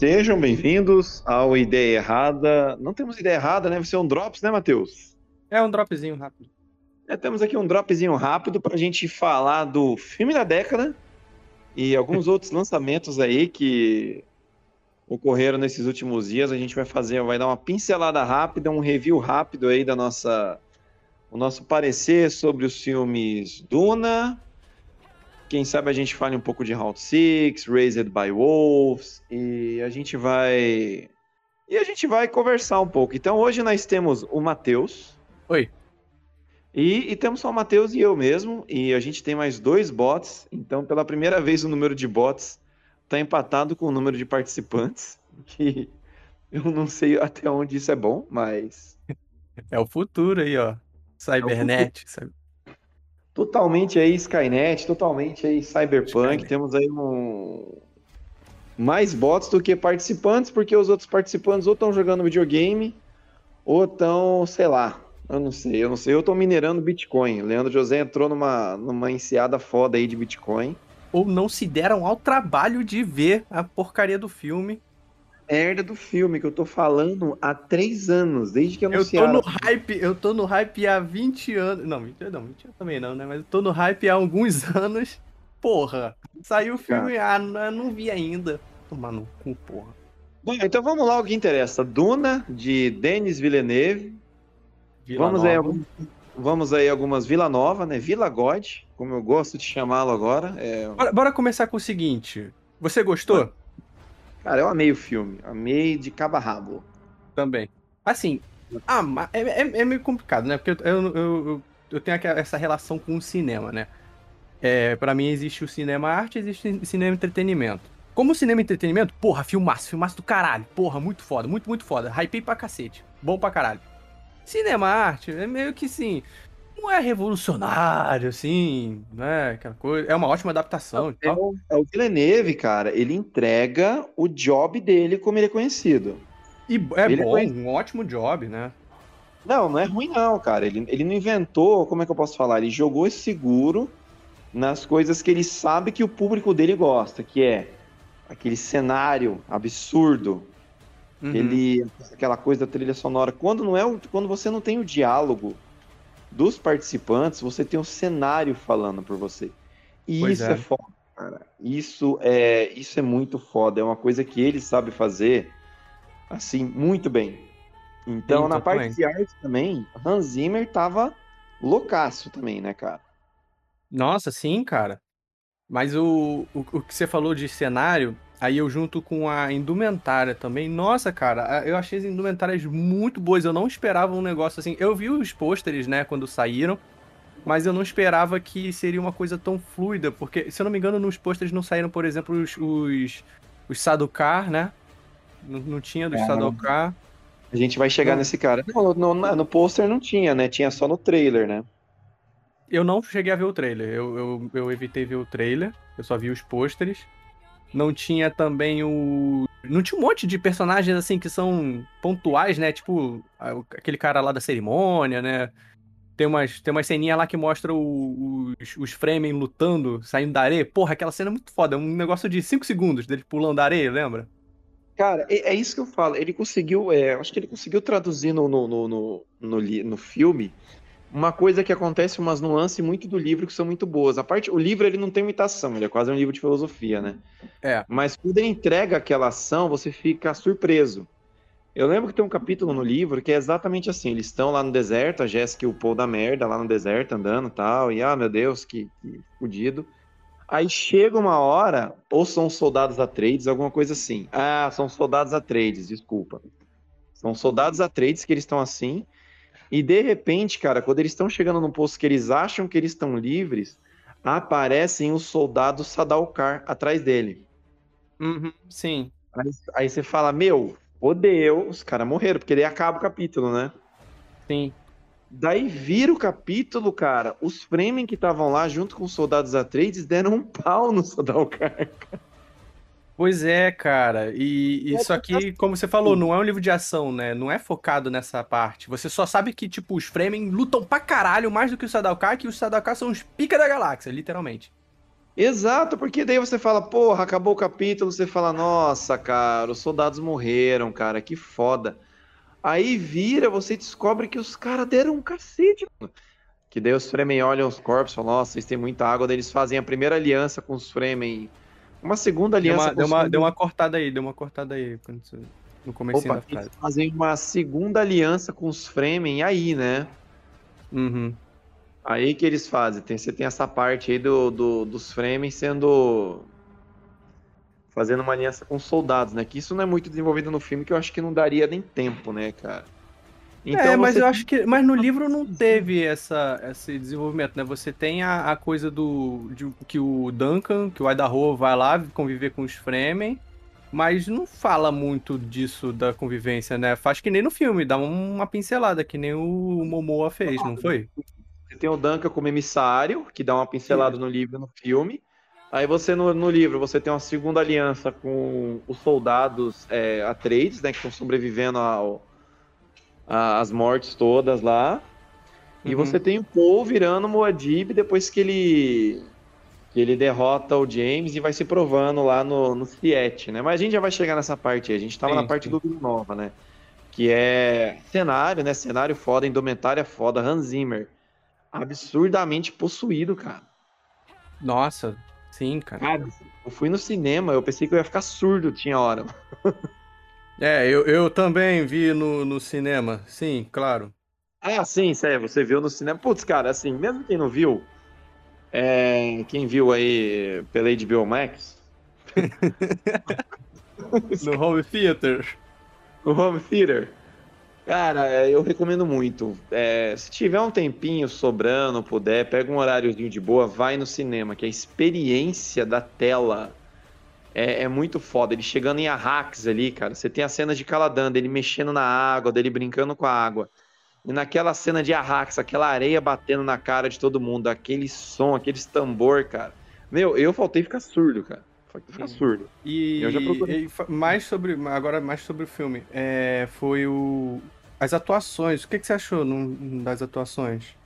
Sejam bem-vindos ao Ideia Errada. Não temos ideia errada, né? Vai ser um drops, né, Matheus? É um dropzinho rápido. É, temos aqui um dropzinho rápido para a gente falar do filme da década e alguns outros lançamentos aí que ocorreram nesses últimos dias. A gente vai fazer, vai dar uma pincelada rápida, um review rápido aí da nossa, o nosso parecer sobre os filmes Duna, quem sabe a gente fale um pouco de Round 6, Raised by Wolves, e a gente vai. E a gente vai conversar um pouco. Então hoje nós temos o Matheus. Oi. E, e, temos só o Matheus e eu mesmo, e a gente tem mais dois bots. Então, pela primeira vez, o número de bots está empatado com o número de participantes. Que eu não sei até onde isso é bom, mas. É o futuro aí, ó. Cybernet. É totalmente aí Skynet, totalmente aí Cyberpunk. Skynet. Temos aí um mais bots do que participantes, porque os outros participantes ou estão jogando videogame ou estão, sei lá, eu não sei, eu não sei. Eu tô minerando Bitcoin. Leandro José entrou numa, numa enseada foda aí de Bitcoin. Ou não se deram ao trabalho de ver a porcaria do filme merda do filme que eu tô falando há três anos, desde que anunciaram. Eu tô no hype, eu tô no hype há 20 anos. Não, 20, não, 20 anos também não, né? Mas eu tô no hype há alguns anos. Porra, saiu o filme, ah, não, não vi ainda. Tomar no cu, porra. Bom, então vamos lá o que interessa. Duna, de Denis Villeneuve. Vila vamos, Nova. aí, vamos aí algumas Vila Nova, né? Vila God, como eu gosto de chamá-lo agora. É... Bora, bora, começar com o seguinte. Você gostou? Cara, eu amei o filme. Amei de cabo a rabo. Também. Assim, ah, é, é, é, meio complicado, né? Porque eu, eu, eu, eu, tenho essa relação com o cinema, né? É, para mim existe o cinema arte, existe o cinema entretenimento. Como cinema entretenimento, porra, filmaço, filmaço do caralho. Porra, muito foda, muito, muito foda. Hypei pra cacete. Bom pra caralho. Cinema arte é meio que sim não é revolucionário, assim, né? Aquela coisa. É uma ótima adaptação. É, o, é o Villeneuve, cara. Ele entrega o job dele como ele é conhecido. E é ele é bom, é um ótimo job, né? Não, não é ruim, não, cara. Ele, ele não inventou, como é que eu posso falar? Ele jogou esse seguro nas coisas que ele sabe que o público dele gosta, que é aquele cenário absurdo, uhum. ele, aquela coisa da trilha sonora. Quando não é, quando você não tem o diálogo dos participantes, você tem um cenário falando por você. E pois isso é. é foda, cara. Isso é, isso é muito foda. É uma coisa que ele sabe fazer, assim, muito bem. Então, Sim, na parte de arte também, Hans Zimmer tava loucaço também, né, cara? Nossa, sim, cara. Mas o, o, o que você falou de cenário, Aí eu junto com a indumentária também. Nossa, cara, eu achei as indumentárias muito boas. Eu não esperava um negócio assim. Eu vi os pôsteres, né, quando saíram. Mas eu não esperava que seria uma coisa tão fluida. Porque, se eu não me engano, nos pôsteres não saíram, por exemplo, os, os, os Sadukar, né? Não, não tinha dos é, Sadukar. A gente vai chegar nesse cara. Não, no, no, no pôster não tinha, né? Tinha só no trailer, né? Eu não cheguei a ver o trailer. Eu, eu, eu evitei ver o trailer. Eu só vi os pôsteres. Não tinha também o. Não tinha um monte de personagens assim que são pontuais, né? Tipo, aquele cara lá da cerimônia, né? Tem umas, tem umas ceninhas lá que mostra o, os, os Fremen lutando, saindo da areia. Porra, aquela cena é muito foda. É um negócio de 5 segundos dele pulando da areia, lembra? Cara, é, é, isso que eu falo. Ele conseguiu. É, acho que ele conseguiu traduzir no, no, no, no, no, no filme uma coisa que acontece, umas nuances muito do livro que são muito boas. A parte, o livro ele não tem imitação, ele é quase um livro de filosofia, né? É. Mas quando ele entrega aquela ação, você fica surpreso. Eu lembro que tem um capítulo no livro que é exatamente assim: eles estão lá no deserto, a Jéssica e o Paul da merda lá no deserto andando e tal, e ah, meu Deus, que, que fudido. Aí chega uma hora, ou são soldados Atreides, alguma coisa assim. Ah, são soldados Atreides, desculpa. São soldados Atreides que eles estão assim, e de repente, cara, quando eles estão chegando num posto que eles acham que eles estão livres, aparecem os soldados Sadalkar atrás dele. Uhum, sim. Aí, aí, você fala, meu, odeio, os caras morreram, porque daí acaba o capítulo, né? Sim. Daí vira o capítulo, cara, os Fremen que estavam lá junto com os soldados Atreides deram um pau no Sadalkar, cara. Pois é, cara. E isso aqui, como você falou, não é um livro de ação, né? Não é focado nessa parte. Você só sabe que, tipo, os Fremen lutam pra caralho mais do que os Sadalkar, que os Sadalkar são os pica da galáxia, literalmente. Exato, porque daí você fala, porra, acabou o capítulo, você fala, nossa, cara, os soldados morreram, cara, que foda. Aí vira, você descobre que os caras deram um cacete, mano. Que daí os Fremen olham os corpos e falam, nossa, vocês têm muita água, daí eles fazem a primeira aliança com os Fremen. Uma segunda aliança deu uma, deu uma, deu uma cortada aí, deu uma cortada aí quando você- no começo da frase. fazem uma segunda aliança com os Fremen aí, né? Uhum. Aí que eles fazem. Tem, você tem essa parte aí do, do- dos Fremen sendo. fazendo uma aliança com os soldados, né? Que isso não é muito desenvolvido no filme, que eu acho que não daria nem tempo, né, cara? É, mas você eu acho que. Mas no livro não teve essa, esse desenvolvimento, né? Você tem a, a coisa do. De, que o Duncan, que o Idaho vai lá conviver com os Fremen, mas não fala muito disso da convivência, né? Faz que nem no filme, dá uma pincelada, que nem o Momoa fez, não foi? Você tem o Duncan como emissário, que dá uma pincelada no livro e no filme. Aí você, no, no livro, você tem uma segunda aliança com os soldados é, Atreides, né? Que estão sobrevivendo ao, a- às mortes todas lá. E Uhum. você tem o Paul virando Moadib depois que ele que ele derrota o James e vai se provando lá no, no Siete, né? Mas a gente já vai chegar nessa parte aí. A gente tava Sim, na parte sim. do Vila Nova, né? Que é cenário, né? Cenário foda, indumentária foda, Hans Zimmer. Absurdamente possuído, cara. Nossa, sim, cara. Cara, eu fui no cinema, eu pensei que eu ia ficar surdo, tinha hora. É, eu, eu também vi no, no cinema, sim, claro. Ah, sim, sério, você viu no cinema. Putz, cara, assim, mesmo quem não viu, é, quem viu aí pela HBO Max, No Home Theater. o Home Theater, cara, é, eu recomendo muito. É, se tiver um tempinho sobrando, puder, pega um horáriozinho de boa, vai no cinema, que a experiência da tela é, é muito foda. Ele chegando em Arrax ali, cara, você tem a cena de Caladan, dele mexendo na água, dele brincando com a água. E naquela cena de Arrax, aquela areia batendo na cara de todo mundo, aquele som, aqueles tambor, cara. Meu, eu faltei ficar surdo, cara. Faltei ficar surdo. E, Eu já procurei. e mais sobre, agora mais sobre o filme, é, foi o as atuações. O que, que você achou das atuações?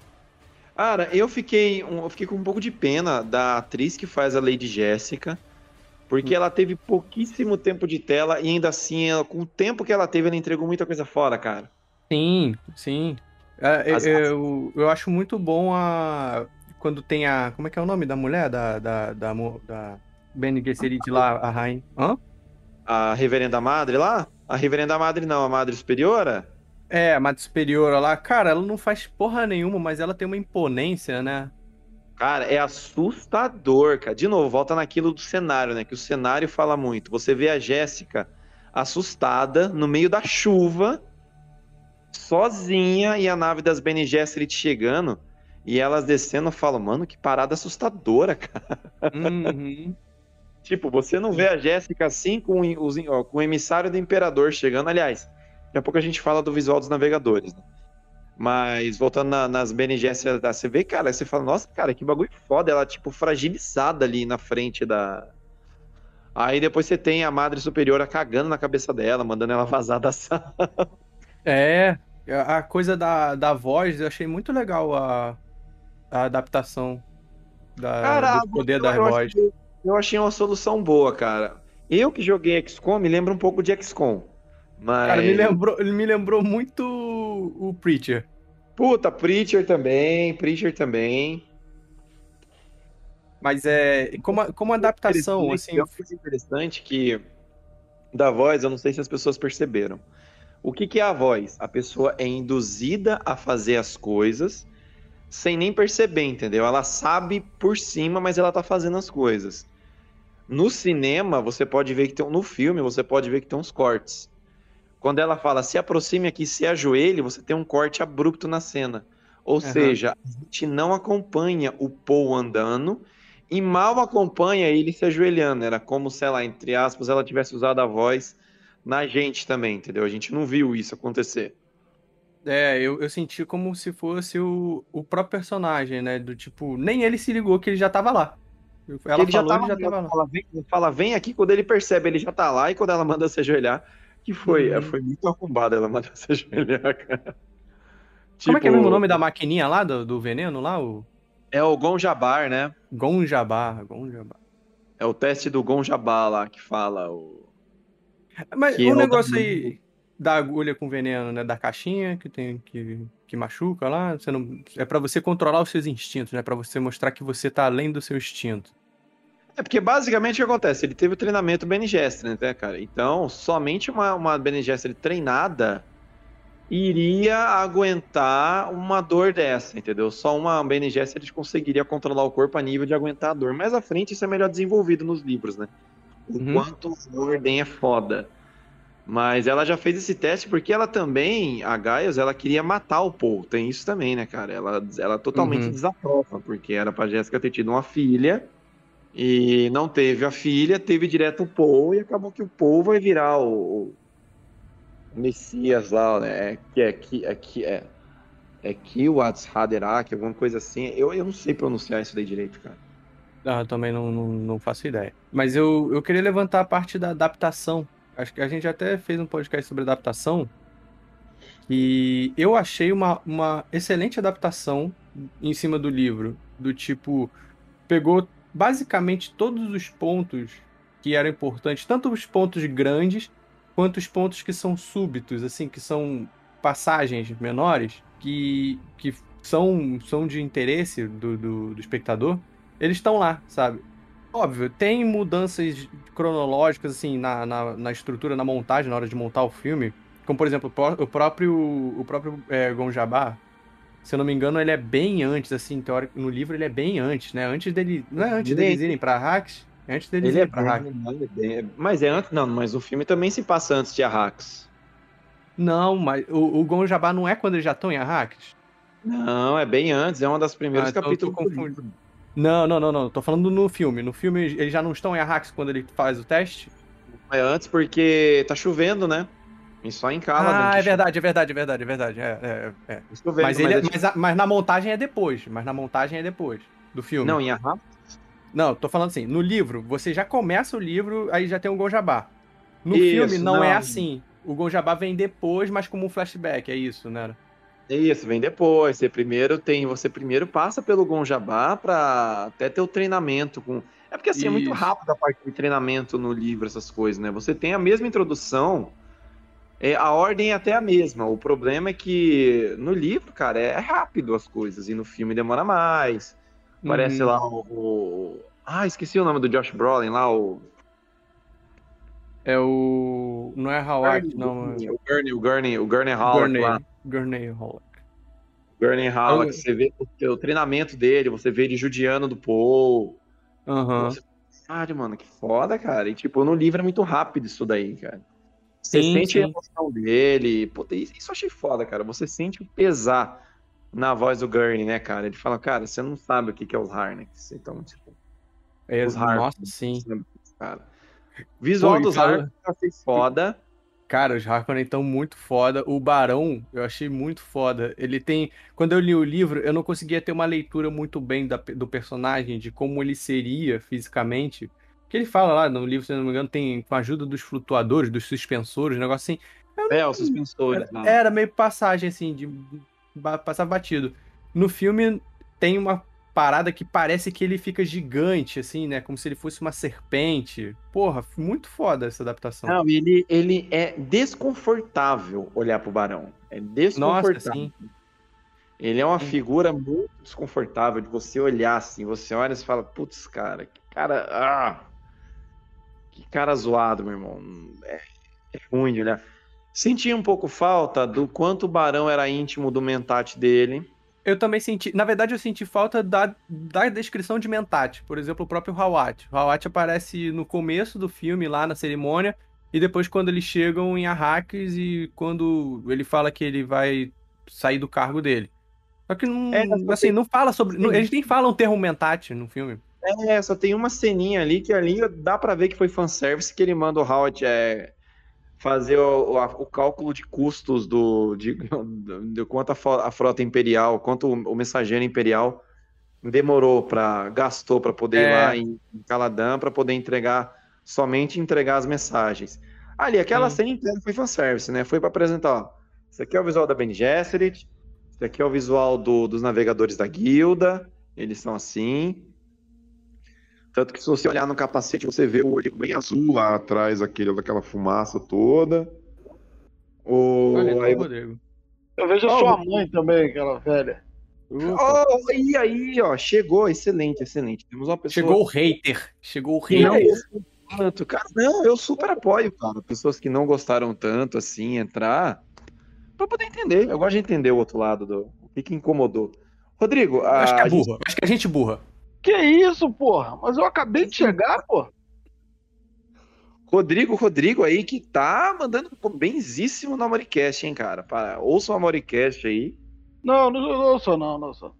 Cara, eu fiquei, eu fiquei com um pouco de pena da atriz que faz a Lady Jéssica, porque ela teve pouquíssimo tempo de tela e ainda assim, ela- com o tempo que ela teve, ela entregou muita coisa fora, cara. Sim, sim. É, é, As- eu, eu acho muito bom a quando tem a como é que é o nome da mulher da da da, da Bene Gesserit lá, a rainha. Hã? A Reverenda Madre lá? A Reverenda Madre não, a Madre Superiora? É, a Madre Superiora lá, cara, ela não faz porra nenhuma, mas ela tem uma imponência, né? Cara, é assustador, cara. De novo, volta naquilo do cenário, né? Que o cenário fala muito. Você vê a Jéssica assustada no meio da chuva, sozinha, e a nave das Bene Gesserit chegando, e elas descendo, eu falo, mano, que parada assustadora, cara. Uhum. Tipo, você não vê a Jéssica assim com, os, ó, com o emissário do Imperador chegando. Aliás, daqui a pouco a gente fala do visual dos navegadores, né? Mas voltando na- nas Gesserit, você vê, cara, você fala, nossa, cara, que bagulho foda. Ela, tipo, fragilizada ali na frente da. Aí depois você tem a Madre Superiora cagando na cabeça dela, mandando ela vazar da sala. É, a a coisa da, da voz, eu achei muito legal a, a adaptação da, Cara, do poder eu- da eu voz. achei- eu achei uma solução boa, cara. Eu que joguei XCOM, me lembra um pouco de XCOM. Mas. Cara, me lembrou, ele me lembrou muito o Preacher. Puta, Preacher também, Preacher também. Mas é como, como adaptação, assim, É uma coisa interessante que da voz, eu não sei se as pessoas perceberam. O que, que é a voz? A pessoa é induzida a fazer as coisas sem nem perceber, entendeu? Ela sabe por cima, mas ela tá fazendo as coisas. No cinema, você pode ver que tem. No filme, você pode ver que tem uns cortes. Quando ela fala se aproxime aqui, se ajoelhe, você tem um corte abrupto na cena. Ou seja, a gente não acompanha o Paul andando e mal acompanha ele se ajoelhando. Era como, sei lá, entre aspas, ela tivesse usado a voz na gente também, entendeu? A gente não viu isso acontecer. é, eu, eu senti como se fosse o, o próprio personagem, né? Do tipo, nem ele se ligou que ele já tava lá. Ela ele falou, já ele já tava, tava lá. Fala vem, fala, vem aqui, quando ele percebe, ele já tá lá, e quando ela manda se ajoelhar, que foi, Uhum. foi muito arrombada ela mandar se ajoelhar, cara. Como é que é Tipo, mesmo o nome da maquininha lá, do, do veneno lá? O... É o Gonjabar, né? Gonjabar, Gonjabar. É o teste do Gonjabá lá que fala o. Mas Que o é negócio aí da agulha com veneno, né? Da caixinha que tem que, que machuca lá, você não, é pra você controlar os seus instintos, né? Pra você mostrar que você tá além do seu instinto. É porque basicamente o que acontece? Ele teve o treinamento Bene Gesserit, né, cara? Então, somente uma, uma Bene Gesserit treinada iria aguentar uma dor dessa, entendeu? Só uma Bene Gesserit conseguiria controlar o corpo a nível de aguentar a dor. Mais à frente, isso é melhor desenvolvido nos livros, né? O Uhum. quanto o Ordem é foda. Mas ela já fez esse teste porque ela também, a Gaius, ela queria matar o Paul. Tem isso também, né, cara? Ela, ela totalmente Uhum. desaprova, porque era pra Jéssica ter tido uma filha e não teve a filha, teve direto o Paul e acabou que o Paul vai virar o, o Messias lá, né? Que é que é que é é Kiwats Haderach, alguma coisa assim. Eu, eu não sei pronunciar isso daí direito, cara. Ah, eu também não, não, não faço ideia. Mas eu, eu queria levantar a parte da adaptação. Acho que a gente até fez um podcast sobre adaptação. E eu achei uma, uma excelente adaptação em cima do livro. Do tipo, pegou basicamente todos os pontos que eram importantes, tanto os pontos grandes quanto os pontos que são súbitos, assim, que são passagens menores, que, que são, são de interesse do, do, do espectador eles estão lá, sabe? Óbvio, tem mudanças cronológicas, assim, na, na, na estrutura, na montagem, na hora de montar o filme. Como, por exemplo, o pró- o próprio, o próprio é, Gonjabá, se eu não me engano, ele é bem antes, assim, teórico, no livro ele é bem antes, né? Antes dele. Não é antes Ele- deles irem pra Arrax? É antes deles Ele é irem pra Arrax. é bem- mas é antes, não, mas o filme também se passa antes de Arrax. Não, mas o, o Gonjabá não é quando eles já estão em Arrax? Não, é bem antes, é um dos primeiros Ah, então capítulos. Não, não, não, não. Tô falando no filme. No filme eles já não estão em Arrax quando ele faz o teste? É antes porque tá chovendo, né? E só em Caladan. Ah, é verdade, é verdade, é verdade, é verdade. É, é, é. Chovendo, Mas, ele, é- tipo- mas, mas na montagem é depois. Mas na montagem é depois do filme. Não, em Arrax? Não, tô falando assim, no livro, você já começa o livro, aí já tem o Gonjabá. No Isso, filme não, é não. assim. O Gonjabá vem depois, mas como um flashback, é isso, né? Isso, vem depois. Você primeiro tem, você primeiro passa pelo Gonjabá pra até ter o treinamento com. É porque assim, é muito Isso. rápido a parte de treinamento no livro, essas coisas, né? Você tem a mesma introdução, é, a ordem é até a mesma. O problema é que no livro, cara, é rápido as coisas, e no filme demora mais. Parece Uhum. lá o, o- Ah, esqueci o nome do Josh Brolin lá, o. É o. Não é Howard, não. É O Gurney, o Gurney, o Gurney lá. Gurney. Halleck. Gurney Eu- você vê o, o treinamento dele, você vê ele judiando do Paul. Aham. Você- Caralho, mano, que foda, cara. E, tipo, no livro é muito rápido isso daí, cara. Você Sim, sente a sim. emoção dele. Puta, isso eu achei foda, cara. Você sente o pesar na voz do Gurney, né, cara? Ele fala, cara, você não sabe o que que é os Harnecks. Então, tipo, É, Os nossa, Harkonnens. sim. cara. Visual Pô, dos Harnecks eu achei foda. Cara, os Harkonnen estão muito foda. O Barão, eu achei muito foda. Ele tem. Quando eu li o livro, eu não conseguia ter uma leitura muito bem da- do personagem, de como ele seria fisicamente. Que ele fala lá no livro, se não me engano, tem com a ajuda dos flutuadores, dos suspensores, um negócio assim. É, os suspensores lá. Era meio passagem, assim, de passar batido. No filme tem uma parada que parece que ele fica gigante, assim, né? Como se ele fosse uma serpente. Porra, muito foda essa adaptação. Não, ele, ele é desconfortável olhar pro Barão. É Nossa, desconfortável. sim. Ele é uma figura muito desconfortável de você olhar assim. Você olha e fala, putz, cara, que cara. Ah, que cara zoado, meu irmão. É, é ruim de olhar. Senti um pouco falta do quanto o Barão era íntimo do mentate dele. Eu também senti. Na verdade, eu senti falta da, da descrição de Mentat. Por exemplo, o próprio Hawat. O Hawat aparece no começo do filme, lá na cerimônia, e depois quando eles chegam em Arrakis e quando ele fala que ele vai sair do cargo dele. Só que não, É, assim, não fala sobre. não- eles nem falam o termo Mentat no filme. É, só tem uma ceninha ali que ali dá pra ver que foi fanservice que ele manda o Howard é, fazer o, o, o cálculo de custos do de, de quanto a, frota imperial, quanto o, o mensageiro imperial demorou para gastou para poder ir É. lá em, em Caladan para poder entregar somente entregar as mensagens. Ali aquela Sim. cena inteira foi fanservice, né? Foi para apresentar, ó, isso aqui é o visual da Bene Gesserit, isso aqui é o visual do- dos navegadores da guilda, Eles são assim. Tanto que se você olhar no capacete, você vê o olho bem azul lá atrás, aquele, daquela fumaça toda. O... Olha, aí... Rodrigo. Eu vejo a Oh, sua mãe também, aquela velha. Oh, e aí, ó, chegou, excelente, excelente. Temos uma pessoa. Chegou o hater. Chegou o Não, hater. tanto, cara. Não, eu super apoio, cara. Pessoas que não gostaram tanto assim, entrar. Pra poder entender. Eu gosto de entender o outro lado do. O que, que incomodou. Rodrigo, a, Acho que é burra. Acho que a gente burra. Que isso, porra? Mas eu acabei de chegar, porra. Rodrigo, Rodrigo aí que tá mandando benzíssimo no Amoricast, hein, cara. Para, ouça o Amoricast aí. Não, não, não sou, não, não sou.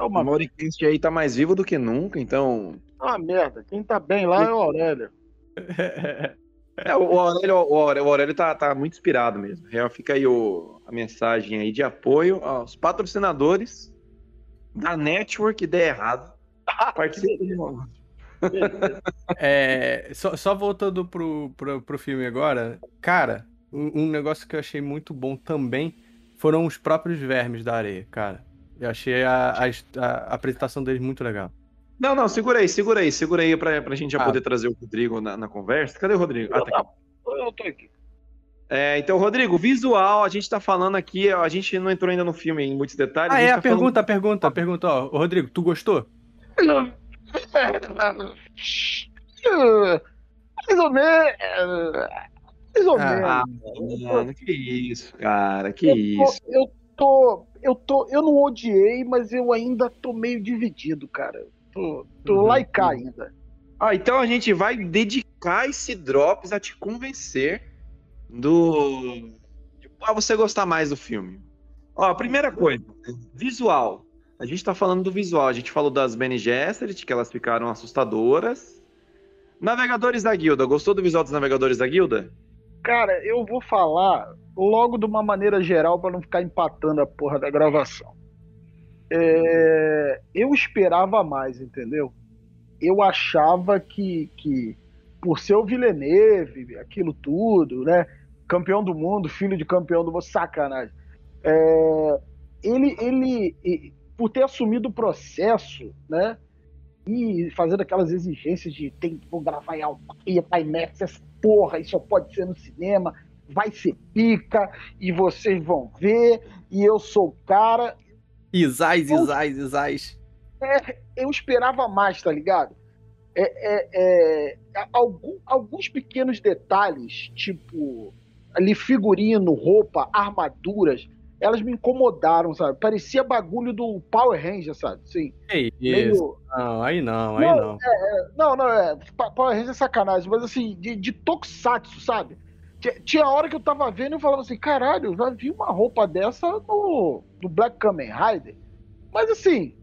É O uma, Amoricast aí tá mais vivo do que nunca, então. uma merda. Quem tá bem lá é o Aurélio. É, o Aurélio, o Aurélio, o Aurélio tá, tá muito inspirado mesmo. Real, fica aí o, a mensagem aí de apoio aos patrocinadores da Network Ideia Errado. Participe de novo. É, só, só voltando pro, pro, pro filme agora, cara, um, um negócio que eu achei muito bom também foram os próprios vermes da areia, cara. Eu achei a, a, a apresentação deles muito legal. Não, não, segura aí, segura aí, segura aí pra, pra gente já Ah. poder trazer o Rodrigo na, na conversa. Cadê o Rodrigo? Ah, tá aqui. Eu tô aqui. É, então, Rodrigo, visual, a gente tá falando aqui, a gente não entrou ainda no filme em muitos detalhes. Ah, gente é, tá a pergunta, a pergunta, a pergunta, ó. Rodrigo, tu gostou? Mais ou menos. Mais ou Ah, menos. Falando... Mano, que isso, cara, que eu, isso. tô, eu tô. Eu tô. Eu não odiei, mas eu ainda tô meio dividido, cara. Tô, tô Uhum. cá ainda. Ah, então a gente vai dedicar esse Drops a te convencer do. a você gostar mais do filme. Ó, a primeira coisa, visual. A gente tá falando do visual. A gente falou das Bene Gesserit, que elas ficaram assustadoras. Navegadores da Guilda. Gostou do visual dos Navegadores da Guilda? Cara, eu vou falar logo de uma maneira geral pra não ficar empatando a porra da gravação. É, eu esperava mais, entendeu? Eu achava que, que por ser o Villeneuve, aquilo tudo, né? Campeão do mundo, filho de campeão do mundo, sacanagem. É, ele, ele, por ter assumido o processo, né? E fazendo aquelas exigências de tem que gravar em e IMAX, essa porra, isso só pode ser no cinema, vai ser pica, e vocês vão ver, e eu sou o cara. Isais, Isais, Isais. Eu esperava mais, tá ligado? É, é, é, algum- alguns pequenos detalhes, tipo ali figurino, roupa, armaduras, elas me incomodaram, sabe? Parecia bagulho do Power Ranger, sabe? Sim. Que isso? Meio, Não, aí não, aí Não, não. Não, não, é. Power Rangers é sacanagem, mas assim, de, de tokusatsu, sabe? Tinha- Tinha hora que eu tava vendo e eu falava assim, caralho, eu já vi uma roupa dessa no, no Black Kamen Rider. Mas assim,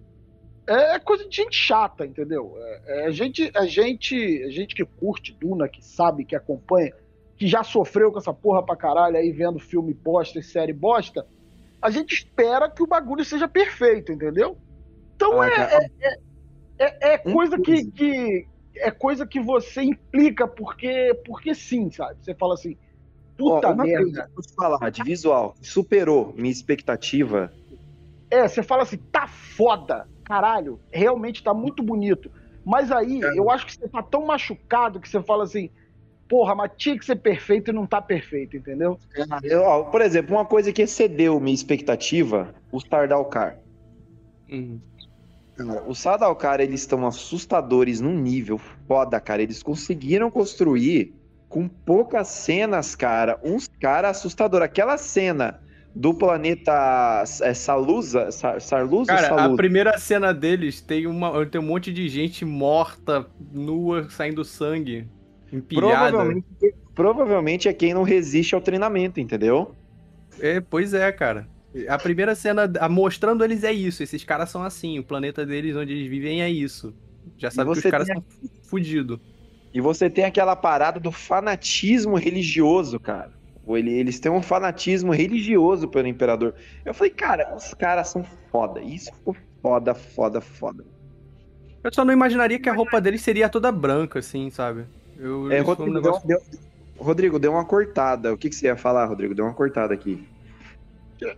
é coisa de gente chata, entendeu? É, é a, gente, a, gente, a gente que curte Duna, que sabe, que acompanha, que já sofreu com essa porra pra caralho aí vendo filme bosta e série bosta, a gente espera que o bagulho seja perfeito, entendeu? Então Ah, é, é, é Um coisa que, que é coisa que você implica porque porque sim, sabe? Você fala assim, Ó, puta uma merda. coisa vou te falar, de visual, superou minha expectativa. É, você fala assim, tá foda, caralho, realmente tá muito bonito. Mas aí, É. eu acho que você tá tão machucado que você fala assim, porra, mas tinha que ser perfeito e não tá perfeito, entendeu? Eu, ó, por exemplo, uma coisa que excedeu minha expectativa, os Tardalcar. Hum. Cara, Os Sadalcar, eles estão assustadores num nível foda, cara. Eles conseguiram construir com poucas cenas, cara, uns caras assustadores. Aquela cena do planeta é, Salusa, Sar, Sarlusa Cara, a primeira cena deles tem, uma, tem um monte de gente morta, nua, saindo sangue, empilhada. Provavelmente, provavelmente é quem não resiste ao treinamento, entendeu? É, pois é, cara. A primeira cena a- mostrando eles é isso. Esses caras são assim. O planeta deles, onde eles vivem, é isso. Já sabe que os caras são fudidos. E você tem aquela parada do fanatismo religioso, cara. Ele- Eles têm um fanatismo religioso pelo imperador. Eu falei, cara, os caras são foda. Isso ficou foda, foda, foda. Eu só não imaginaria que a roupa deles seria toda branca, assim, sabe? Eu, É, isso foi um Rodrigo, negócio... deu, deu- Rodrigo, deu uma cortada. O que, que você ia falar, Rodrigo? Deu uma cortada aqui.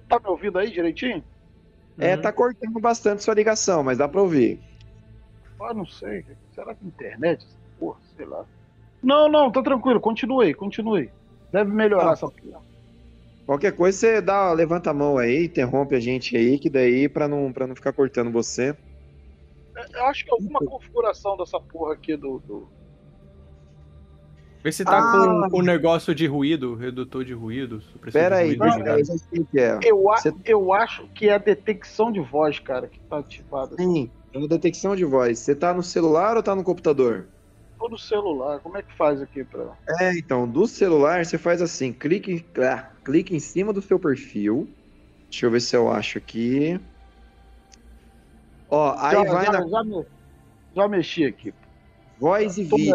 Tá me ouvindo aí direitinho? É, tá cortando bastante sua ligação, mas dá pra ouvir. Ah, não sei. Será que internet? Porra, sei lá. Não, não, tá tranquilo. Continue, continue. Deve melhorar Ah. essa. Qualquer coisa, você dá, levanta a mão aí, interrompe a gente aí, que daí, pra não, pra não ficar cortando você. Eu acho que alguma configuração dessa porra aqui do. do... Vê se tá Ah. com, com negócio de ruído, redutor de ruído. Pera de aí, ruído o que é. Eu, a- Você- eu acho que é a detecção de voz, cara, que tá ativada. Sim, é uma detecção de voz. Você tá no celular ou tá no computador? Todo celular. Como é que faz aqui pra. É, então, do celular você faz assim, clique, ah, clique em cima do seu perfil. Deixa eu ver se eu acho aqui. Ó, aí já, vai já, na já, me- já mexi aqui. voz e Tô bem.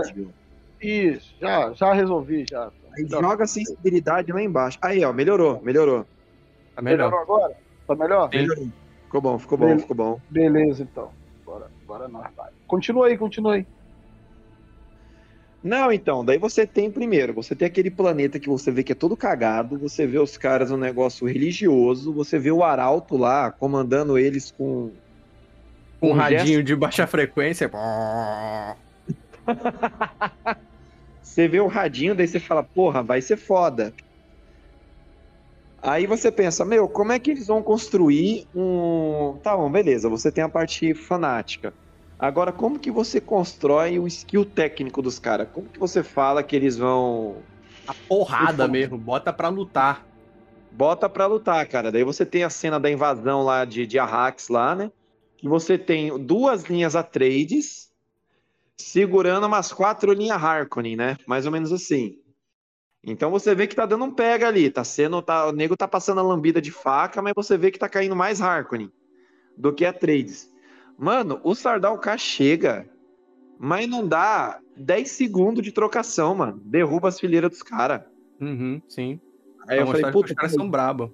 Isso, já, já resolvi, já. Aí Já. joga a sensibilidade lá embaixo. Aí, ó, melhorou, melhorou. Tá melhor. Melhorou agora? Tá melhor? Sim. Melhorou. Ficou bom, ficou bom, Beleza. ficou bom. Beleza, então. Agora, agora nós vai. Continua aí, continua aí. Não, então, daí você tem primeiro, você tem aquele planeta que você vê que é todo cagado, você vê os caras um negócio religioso, você vê o arauto lá comandando eles com Com um um gesto- radinho de baixa frequência. Você vê o radinho, daí você fala, porra, vai ser foda. Aí você pensa, meu, como é que eles vão construir um. Tá bom, beleza, você tem a parte fanática. Agora, como que você constrói o skill técnico dos caras? Como que você fala que eles vão. A porrada mesmo, bota pra lutar. Bota pra lutar, cara. Daí você tem a cena da invasão lá de, de Arrax lá, né? Que você tem duas linhas Atreides segurando umas quatro linhas Harkonnen, né? Mais ou menos assim. Então você vê que tá dando um pega ali, tá sendo, tá, o nego tá passando a lambida de faca, mas você vê que tá caindo mais Harkonnen do que Atreides. Mano, o Sardau K chega, mas não dá 10 segundos de trocação, mano. Derruba as fileiras dos caras. Uhum, sim. Aí eu falei, puta, os caras são brabos.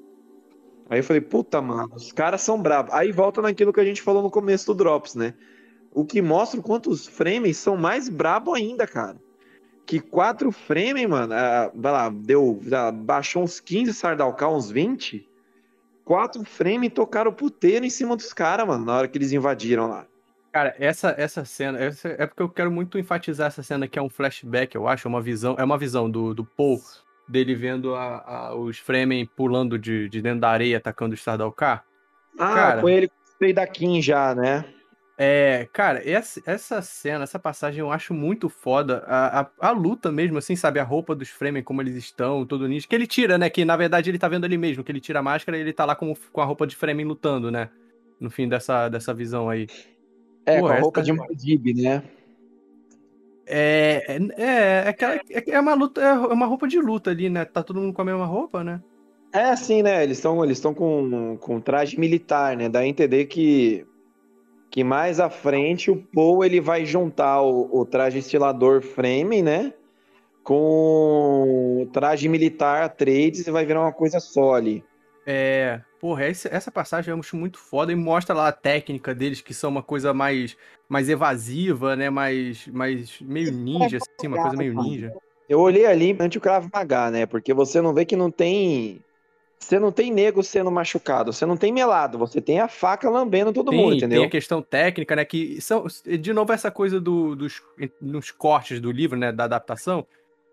Aí eu falei, puta, mano, os caras são bravos. Aí volta naquilo que a gente falou no começo do Drops, né? O que mostra o quanto os frames são mais brabo ainda, cara. Que quatro frames, mano, ah, vai lá, deu, baixou uns 15 Sardalcal, uns 20. Quatro frames tocaram puteiro em cima dos caras, mano, na hora que eles invadiram lá. Cara, essa, essa cena, essa- é porque eu quero muito enfatizar essa cena que é um flashback, eu acho, é uma visão, é uma visão do, do Paul, dele vendo a- a- os Fremen pulando de, de dentro da areia, atacando o Stardalcar. Ah, Cara. com ele com o da Kim já, né? É, cara, essa, essa cena, essa passagem eu acho muito foda. A, a, a luta mesmo, assim, sabe? A roupa dos Fremen, como eles estão, todo nisso. Que ele tira, né? Que na verdade ele tá vendo ali mesmo, que ele tira a máscara e ele tá lá com, com a roupa de Fremen lutando, né? No fim dessa, dessa visão aí. É, Pô, com a essa- roupa de Muad'Dib, né? É, é, é, aquela, é, é uma luta, é uma roupa de luta ali, né? Tá todo mundo com a mesma roupa, né? É assim, né? Eles estão eles estão com, com traje militar, né? Dá a entender que, que mais à frente o Paul ele vai juntar o, o traje estilador frame, né? Com o traje militar Atreides e vai virar uma coisa só ali. É, porra, essa, essa passagem eu acho muito foda e mostra lá a técnica deles, que são uma coisa mais, mais evasiva, né? Mais, mais meio ninja, assim, uma coisa meio ninja. Eu olhei ali ante o Krav Maga, né? Porque você não vê que não tem. Você não tem nego sendo machucado, você não tem melado, você tem a faca lambendo todo mundo, entendeu? tem a questão técnica, né? Que são, de novo, essa coisa do, dos nos cortes do livro, né? Da adaptação,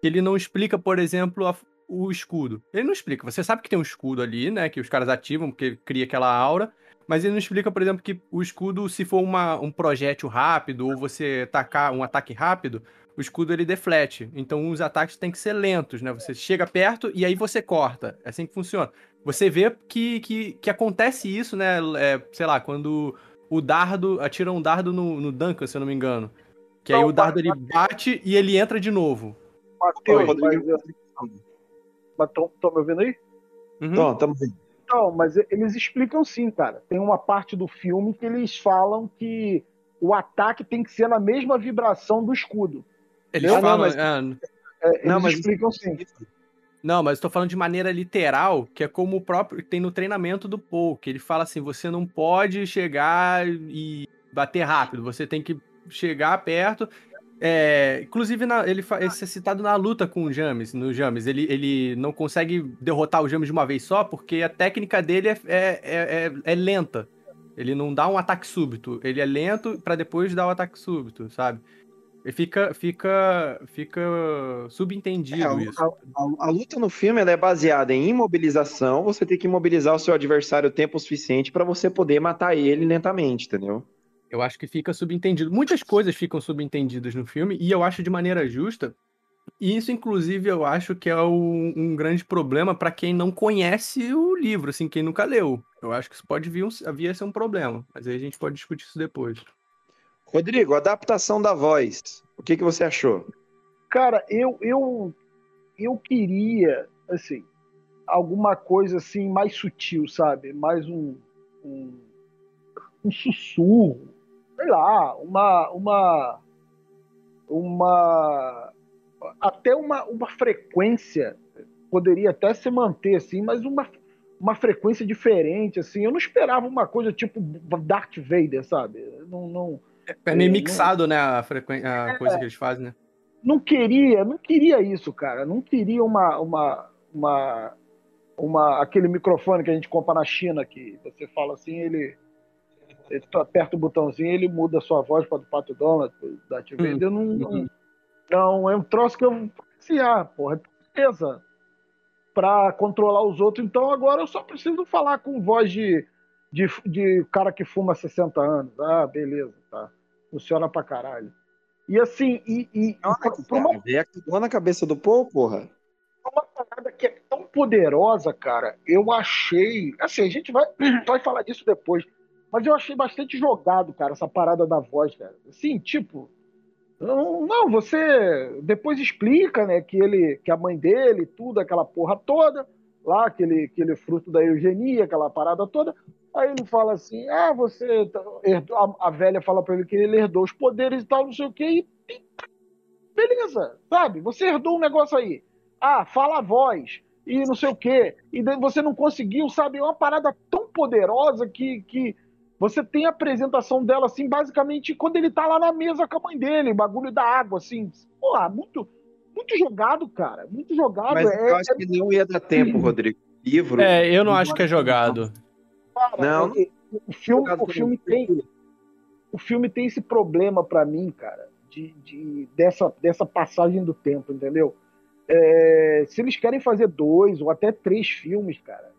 que ele não explica, por exemplo, a- o escudo. Ele não explica. Você sabe que tem um escudo ali, né? Que os caras ativam, porque cria aquela aura. Mas ele não explica, por exemplo, que o escudo, se for uma, um projétil rápido ou você atacar um ataque rápido, o escudo ele deflete. Então os ataques têm que ser lentos, né? Você chega perto e aí você corta. É assim que funciona. Você vê que, que, que acontece isso, né? É, sei lá, quando o dardo atira um dardo no, no Duncan, se eu não me engano. Que aí Não, o dardo ele bate- e ele entra de novo. Matheus, mas, mas tão, tão me ouvindo aí? Uhum. Então, tamo vendo. Não, mas eles explicam sim, cara. Tem uma parte do filme que eles falam que o ataque tem que ser na mesma vibração do escudo. Eles não, falam. mas- ah, É, eles Não, mas- explicam sim. Não, mas tô falando de maneira literal, que é como o próprio tem no treinamento do Paul, que ele fala assim, você não pode chegar e bater rápido, você tem que chegar perto. É, inclusive, na- ele esse é citado na luta com o James, no James. Ele, ele não consegue derrotar o James de uma vez só, porque a técnica dele é, é, é, é- é lenta. Ele não dá um ataque súbito. Ele é lento para depois dar o ataque súbito, sabe? E fica, fica, fica subentendido é, isso. A, a, a, luta no filme é baseada em imobilização. Você tem que imobilizar o seu adversário o tempo suficiente para você poder matar ele lentamente, entendeu? Eu acho que fica subentendido. Muitas coisas ficam subentendidas no filme e eu acho de maneira justa. E isso, inclusive, eu acho que é um, um grande problema para quem não conhece o livro, assim, quem nunca leu. Eu acho que isso pode vir, vir a ser um problema, mas aí a gente pode discutir isso depois. Rodrigo, adaptação da voz. O que, que você achou? Cara, eu, eu, eu queria, assim, alguma coisa assim mais sutil, sabe? Mais um, um, um sussurro, sei lá, uma, uma, uma, até uma, uma frequência poderia até se manter assim, mas uma, uma frequência diferente, assim. Eu não esperava uma coisa tipo Darth Vader, sabe? Não, não, é meio mixado, né, a, a é, coisa que eles fazem, né? Não queria, não queria isso, cara. Não queria uma, uma, uma, uma aquele microfone que a gente compra na China que você fala assim, ele, ele aperta o botãozinho, ele muda a sua voz para do Pato Donald, da TV. Hum. Eu não, não, não, é um troço que eu assim, ah, porra, beleza. Para controlar os outros, então agora eu só preciso falar com voz de, de, de cara que fuma 60 anos. Ah, beleza, tá. Funciona pra caralho. E assim, e. e pra uma... É na cabeça do povo, porra. Uma parada que é tão poderosa, cara, eu achei. Assim, a gente vai, vai falar disso depois. Mas eu achei bastante jogado, cara, essa parada da voz, cara. Assim, tipo. Não, não, você depois explica, né, que ele, que a mãe dele, tudo, aquela porra toda, lá, aquele, aquele fruto da eugenia, aquela parada toda. Aí ele fala assim: ah, você. Tá, herdou, a, a velha fala para ele que ele herdou os poderes e tal, não sei o quê, e, e beleza, sabe? Você herdou um negócio aí. Ah, fala a voz e não sei o quê. E você não conseguiu, sabe? É uma parada tão poderosa que, que você tem a apresentação dela, assim, basicamente, quando ele tá lá na mesa com a mãe dele, bagulho da água, assim. Porra, muito, muito jogado, cara. Muito jogado. Mas é, eu acho é... que não ia dar tempo, Rodrigo. Livro. É, eu não acho que é jogado. Cara, não. o filme, o filme tem. O filme tem esse problema para mim, cara, de, de, dessa, dessa passagem do tempo, entendeu? É, se eles querem fazer dois ou até três filmes, cara,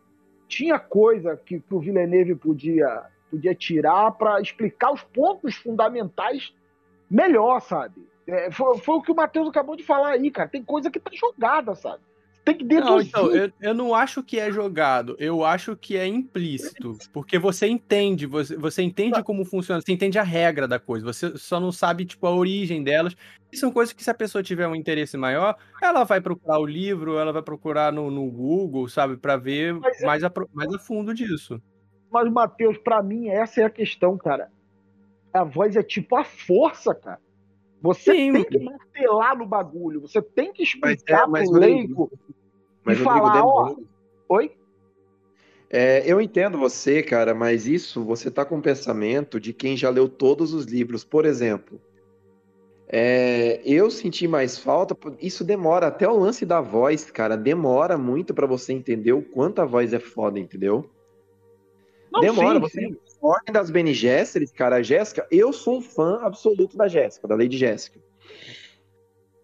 tinha coisa que, que o Villeneuve podia, podia tirar para explicar os pontos fundamentais melhor, sabe? É, foi, foi, o que o Matheus acabou de falar aí, cara. Tem coisa que tá jogada, sabe? Tem que deduzir. Não, então, eu, eu não acho que é jogado, eu acho que é implícito. Porque você entende, você, você entende como funciona, você entende a regra da coisa, você só não sabe, tipo, a origem delas. E são coisas que, se a pessoa tiver um interesse maior, ela vai procurar o livro, ela vai procurar no, no Google, sabe, para ver é mais, a, mais a fundo disso. Mas, Matheus, para mim, essa é a questão, cara. A voz é tipo a força, cara. Você Sim. tem que martelar no bagulho, você tem que explicar mas, é, pro leigo e falar, ó... Oi? É, eu entendo você, cara, mas isso você tá com o pensamento de quem já leu todos os livros. Por exemplo, é, eu senti mais falta. Isso demora até o lance da voz, cara. Demora muito para você entender o quanto a voz é foda, entendeu? Não, demora. Sim, você sim. Ordem das Bene Gesserit, cara, a Jéssica, eu sou um fã absoluto da Jéssica, da Lady Jéssica.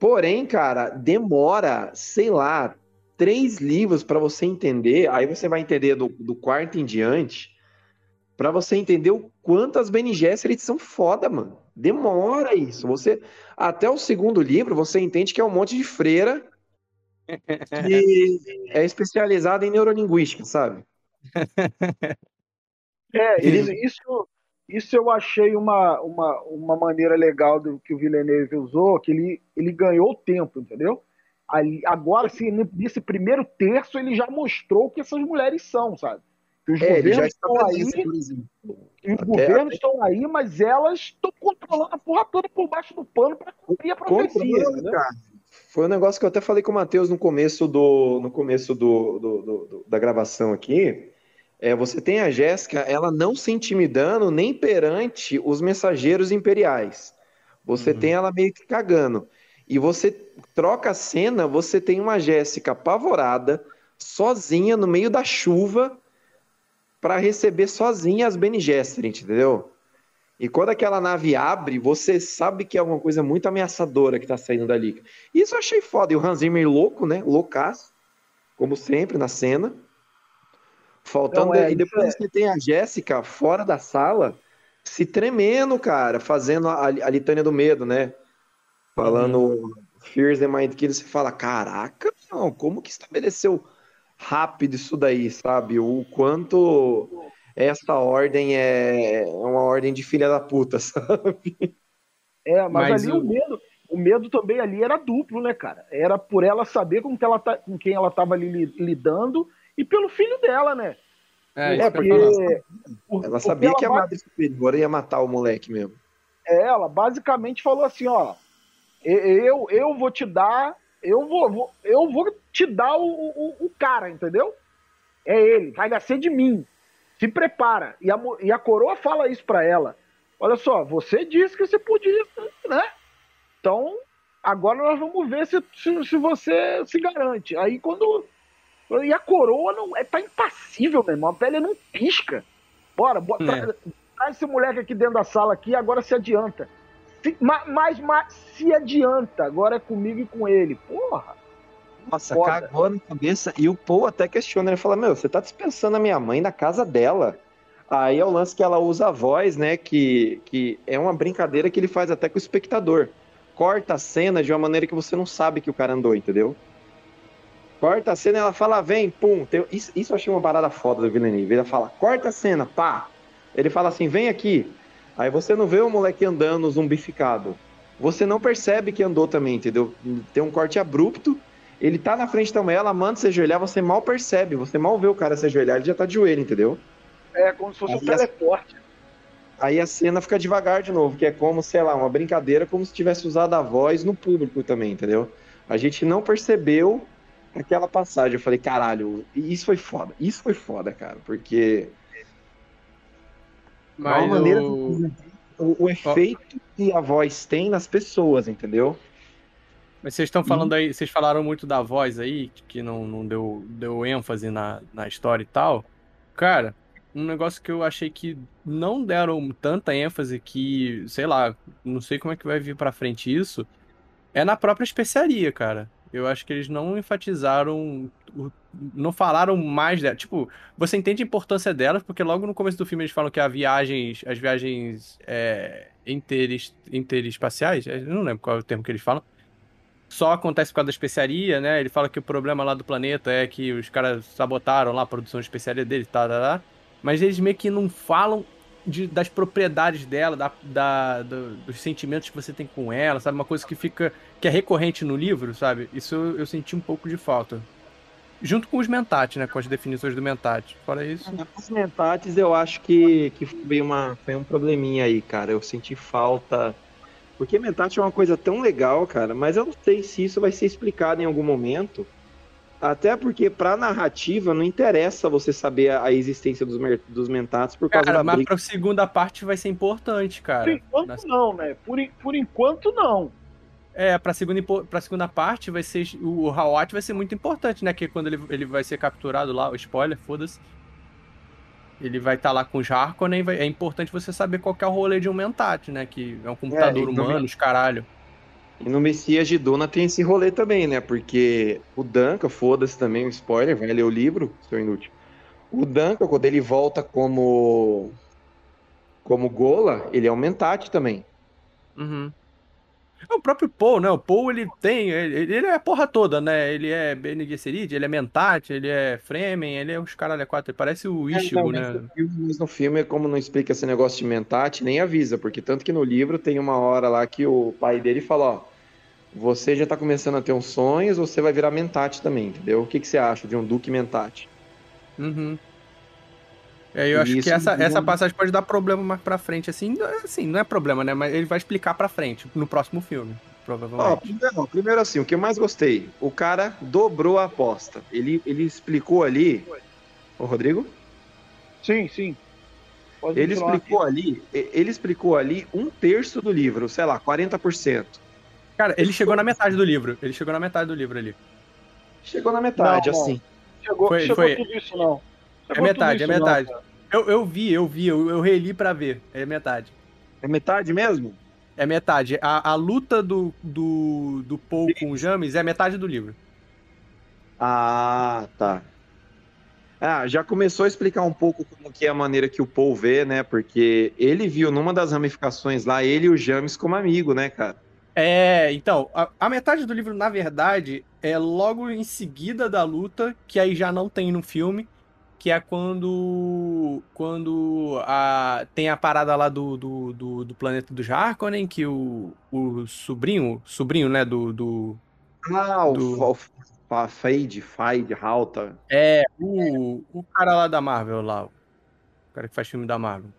Porém, cara, demora, sei lá, três livros para você entender, aí você vai entender do, do quarto em diante, para você entender o quanto as Bene Gesserit são foda, mano. Demora isso. Você até o segundo livro você entende que é um monte de freira que é especializada em neurolinguística, sabe? É, isso, isso, eu achei uma, uma, uma maneira legal do que o Villeneuve usou, que ele, ele ganhou tempo, entendeu? Ali, agora, assim, nesse primeiro terço, ele já mostrou o que essas mulheres são, sabe? Que os é, governos estão aí, os governos estão aí, mas elas estão controlando a porra toda por baixo do pano para cumprir a profecia. Né? Foi um negócio que eu até falei com o Matheus no começo do, no começo do, do, do da gravação aqui é, você tem a Jéssica, ela não se intimidando nem perante os mensageiros imperiais. Você uhum. tem ela meio que cagando. E você troca a cena, você tem uma Jéssica apavorada, sozinha no meio da chuva, para receber sozinha as Bene Gesserit, entendeu? E quando aquela nave abre, você sabe que é alguma coisa muito ameaçadora que tá saindo dali. Isso eu achei foda. E o Hans Zimmer louco, né? Loucaço. Como sempre, na cena. Faltando. Não, é, e depois é... você tem a Jéssica fora da sala, se tremendo, cara, fazendo a, a litânia do medo, né? Falando uhum. Fears the Mind Killer, você fala, caraca, não, como que estabeleceu rápido isso daí, sabe? O quanto essa ordem é, é uma ordem de filha da puta, sabe? É, mas, mas ali o... o... medo, o medo também ali era duplo, né, cara? Era por ela saber com, que ela tá, com quem ela estava lidando e pelo filho dela, né? É, é porque ela sabia que a madre superior ia matar o moleque mesmo. É, ela basicamente falou assim, ó, eu, eu vou te dar, eu vou, vou eu vou te dar o, o, o cara, entendeu? É ele, vai nascer de mim se prepara. E a, e a coroa fala isso para ela. Olha só, você disse que você podia, né? Então, agora nós vamos ver se, se, se você se garante. Aí quando. E a coroa não é tá impassível, meu irmão. A pele não pisca. Bora, bora é. traz, traz esse moleque aqui dentro da sala aqui agora se adianta. Mas, mas se adianta, agora é comigo e com ele. Porra. Nossa, Foda. cagou na cabeça. E o Paul até questiona, ele fala, meu, você tá dispensando a minha mãe na casa dela. Aí é o lance que ela usa a voz, né, que, que é uma brincadeira que ele faz até com o espectador. Corta a cena de uma maneira que você não sabe que o cara andou, entendeu? Corta a cena e ela fala, vem, pum. Tem... Isso, isso eu achei uma parada foda do Villeneuve. Ele fala, corta a cena, pá. Ele fala assim, vem aqui. Aí você não vê o moleque andando zumbificado. Você não percebe que andou também, entendeu? Tem um corte abrupto ele tá na frente também, ela manda se ajoelhar, você mal percebe, você mal vê o cara se ajoelhar, ele já tá de joelho, entendeu? É, como se fosse aí um teleporte. A, aí a cena fica devagar de novo, que é como, sei lá, uma brincadeira, como se tivesse usado a voz no público também, entendeu? A gente não percebeu aquela passagem. Eu falei, caralho, isso foi foda, isso foi foda, cara, porque. Mas uma maneira o... o, o efeito que a voz tem nas pessoas, entendeu? Mas vocês estão falando aí, vocês falaram muito da voz aí, que não, não deu, deu ênfase na, na história e tal. Cara, um negócio que eu achei que não deram tanta ênfase que, sei lá, não sei como é que vai vir pra frente isso, é na própria especiaria, cara. Eu acho que eles não enfatizaram, não falaram mais dela. Tipo, você entende a importância delas, porque logo no começo do filme eles falam que as viagens, as viagens é, interes, interespaciais, eu não lembro qual é o termo que eles falam, só acontece por causa da especiaria, né? Ele fala que o problema lá do planeta é que os caras sabotaram lá a produção de especiaria dele, tá, tá, tá. Mas eles meio que não falam de, das propriedades dela, da, da do, dos sentimentos que você tem com ela, sabe? Uma coisa que fica. Que é recorrente no livro, sabe? Isso eu, eu senti um pouco de falta. Junto com os mentats, né? Com as definições do mentat. Fora isso. Os mentats eu acho que, que foi, uma, foi um probleminha aí, cara. Eu senti falta porque Mentat é uma coisa tão legal, cara, mas eu não sei se isso vai ser explicado em algum momento. Até porque pra narrativa não interessa você saber a, existência dos, dos Mentats por causa cara, da mas briga. pra segunda parte vai ser importante, cara. Por enquanto Nas... não, né? Por, por enquanto não. É, pra segunda, pra segunda parte vai ser. O Hawat vai ser muito importante, né? Que quando ele, ele vai ser capturado lá, o spoiler, foda-se. Ele vai estar tá lá com os Harkonnen, vai... é importante você saber qual é o rolê de um Mentat, né? Que é um computador é, humano, os caralho. E no Messias de Duna tem esse rolê também, né? Porque o Duncan, foda-se também, um spoiler, vai ler o livro, seu inútil. O Duncan, quando ele volta como como Gola, ele é um Mentat também. Uhum. É o próprio Paul, né? O Paul, ele tem. Ele, ele é a porra toda, né? Ele é Bene Gesserit, ele é Mentat, ele é Fremen, ele é os caralho é quatro. Ele parece o Ishigo, é, né? Mas no filme, como não explica esse negócio de Mentat, nem avisa, porque tanto que no livro tem uma hora lá que o pai dele fala: ó, você já tá começando a ter uns sonhos, você vai virar Mentat também, entendeu? O que, que você acha de um Duque Mentat? Uhum. É, eu acho que essa, essa passagem pode dar problema mais pra frente, assim, assim, não é problema, né? Mas ele vai explicar pra frente, no próximo filme, provavelmente. Ó, primeiro, primeiro assim, o que eu mais gostei, o cara dobrou a aposta. Ele, ele explicou ali. Ô, Rodrigo? Sim, sim. Pode ele explicou aqui. ali, ele explicou ali um terço do livro, sei lá, 40%. Cara, ele chegou na metade do livro. Ele chegou na metade do livro ali. Chegou na metade, não, assim. Chegou, foi, chegou foi... tudo isso, não. Chegou é metade, é metade. Eu, eu vi, eu vi, eu, eu reli pra ver. É metade. É metade mesmo? É metade. A, a luta do, do, do Paul com o James é metade do livro. Ah, tá. Ah, já começou a explicar um pouco como que é a maneira que o Paul vê, né? Porque ele viu numa das ramificações lá, ele e o James como amigo, né, cara? É, então, a, a, metade do livro, na verdade, é logo em seguida da luta, que aí já não tem no filme, que é quando quando a, tem a parada lá do, do, do, do planeta do Harkonnen, que o, o sobrinho, sobrinho, né, do... do ah, do... o, Fade, Fade, Halta. É, o, o cara lá da Marvel, lá. O cara que faz filme da Marvel.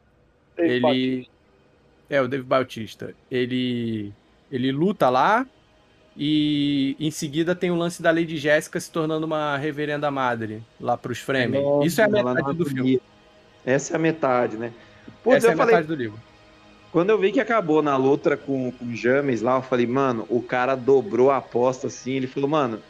Dave ele. Bautista. É, o Dave Bautista. Ele. Ele luta lá. E em seguida tem o lance da Lady Jéssica se tornando uma reverenda madre lá pros Fremen. É, Isso é a metade do filme. Essa é a metade, né? Putz, Essa é a falei... metade do livro. Quando eu vi que acabou na luta com, com o James lá, eu falei, mano, o cara dobrou a aposta assim. Ele falou, mano,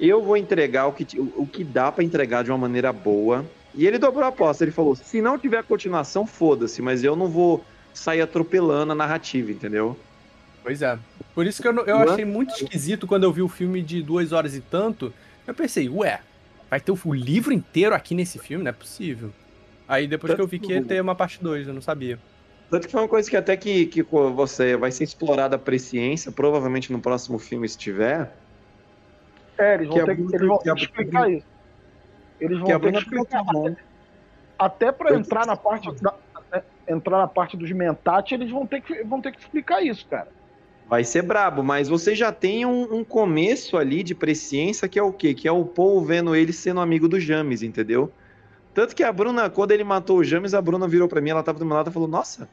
eu vou entregar o que, o, o que dá para entregar de uma maneira boa. E ele dobrou a aposta. Ele falou: se não tiver continuação, foda-se, mas eu não vou sair atropelando a narrativa, entendeu? Pois é. Por isso que eu, eu achei muito esquisito quando eu vi o filme de duas horas e tanto. Eu pensei, ué, vai ter o livro inteiro aqui nesse filme? Não é possível. Aí depois Tanto que eu vi que ia ter uma parte 2, eu não sabia. Tanto que foi uma coisa que até que, que você vai ser explorada a presciência, provavelmente no próximo filme, se tiver, é, eles vão ter que, eles vão que explicar isso. Eles vão ter que explicar. Até, até para entrar na parte da, entrar na parte dos mentate, eles vão ter que vão ter que explicar isso, cara. Vai ser brabo, mas você já tem um, um, começo ali de presciência que é o quê? Que é o Paul vendo ele sendo amigo do James, entendeu? Tanto que a Bruna, quando ele matou o James, a Bruna virou para mim, ela tava do meu lado e falou: Nossa,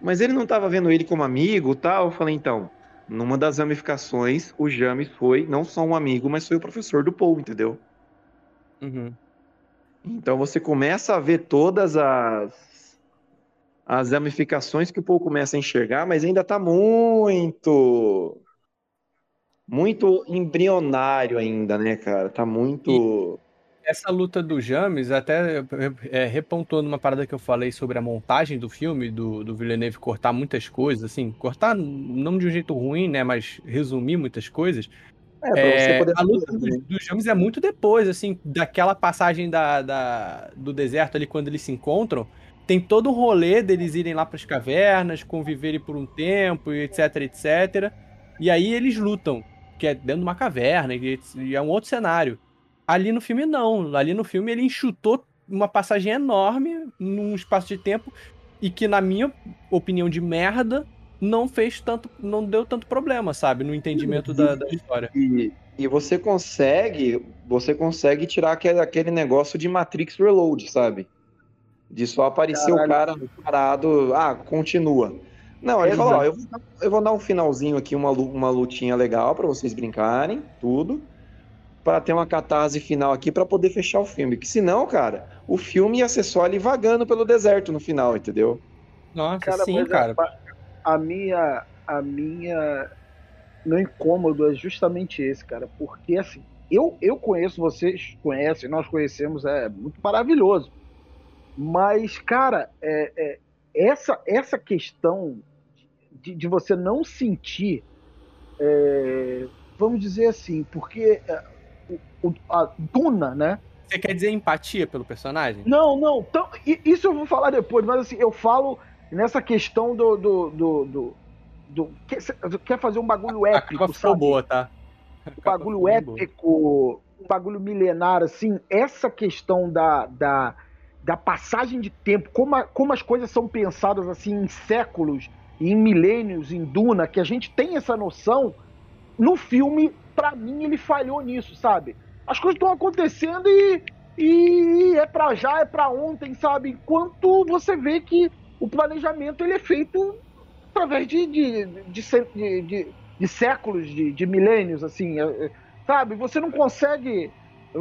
mas ele não tava vendo ele como amigo tal? Eu falei: Então, numa das ramificações, o James foi não só um amigo, mas foi o professor do Paul, entendeu? Uhum. Então você começa a ver todas as as ramificações que o Paul começa a enxergar, mas ainda está muito muito embrionário ainda, né, cara? Tá muito essa luta do James, até é, repontuando uma parada que eu falei sobre a montagem do filme, do, do Villeneuve cortar muitas coisas, assim, cortar não de um jeito ruim, né, mas resumir muitas coisas. É, é, a luta do, do, James é muito depois, assim, daquela passagem da, da, do deserto ali, quando eles se encontram, tem todo um rolê deles irem lá para as cavernas, conviverem por um tempo, etc, etc. E aí eles lutam, que é dentro de uma caverna, e, é um outro cenário. Ali no filme, não. Ali no filme, ele enxutou uma passagem enorme num espaço de tempo e que, na minha opinião de merda, não fez tanto, não deu tanto problema, sabe, no entendimento da, da história. E, e, você consegue, você consegue tirar aquele, aquele negócio de Matrix Reload, sabe? De só aparecer Caralho. o cara parado, ah, continua. Não, ele falou, ó, eu, eu vou dar um finalzinho aqui, uma, uma lutinha legal para vocês brincarem, tudo para ter uma catarse final aqui para poder fechar o filme. Que senão, cara, o filme ia ser só ali vagando pelo deserto no final, entendeu? Nossa, cara, sim, cara. A, a minha, a minha meu incômodo é justamente esse, cara, porque assim, eu, eu conheço, vocês conhecem, nós conhecemos, é muito maravilhoso. Mas, cara, é, é essa, essa questão de, de, você não sentir, é, vamos dizer assim, porque é, o, a Duna, né? Você quer dizer empatia pelo personagem? Não, não. Então, isso eu vou falar depois, mas assim, eu falo nessa questão do. do, do, do, do quer, quer, fazer um bagulho épico. A ficou boa, tá? Um bagulho épico, um bagulho milenar, assim, essa questão da, da, da passagem de tempo, como, a, como as coisas são pensadas assim em séculos, em milênios, em Duna, que a gente tem essa noção, no filme para mim, ele falhou nisso, sabe? As coisas estão acontecendo e, e é para já, é para ontem, sabe? Enquanto você vê que o planejamento ele é feito através de, de, de, de, séculos, de, de milênios, assim, é, é, sabe? Você não consegue.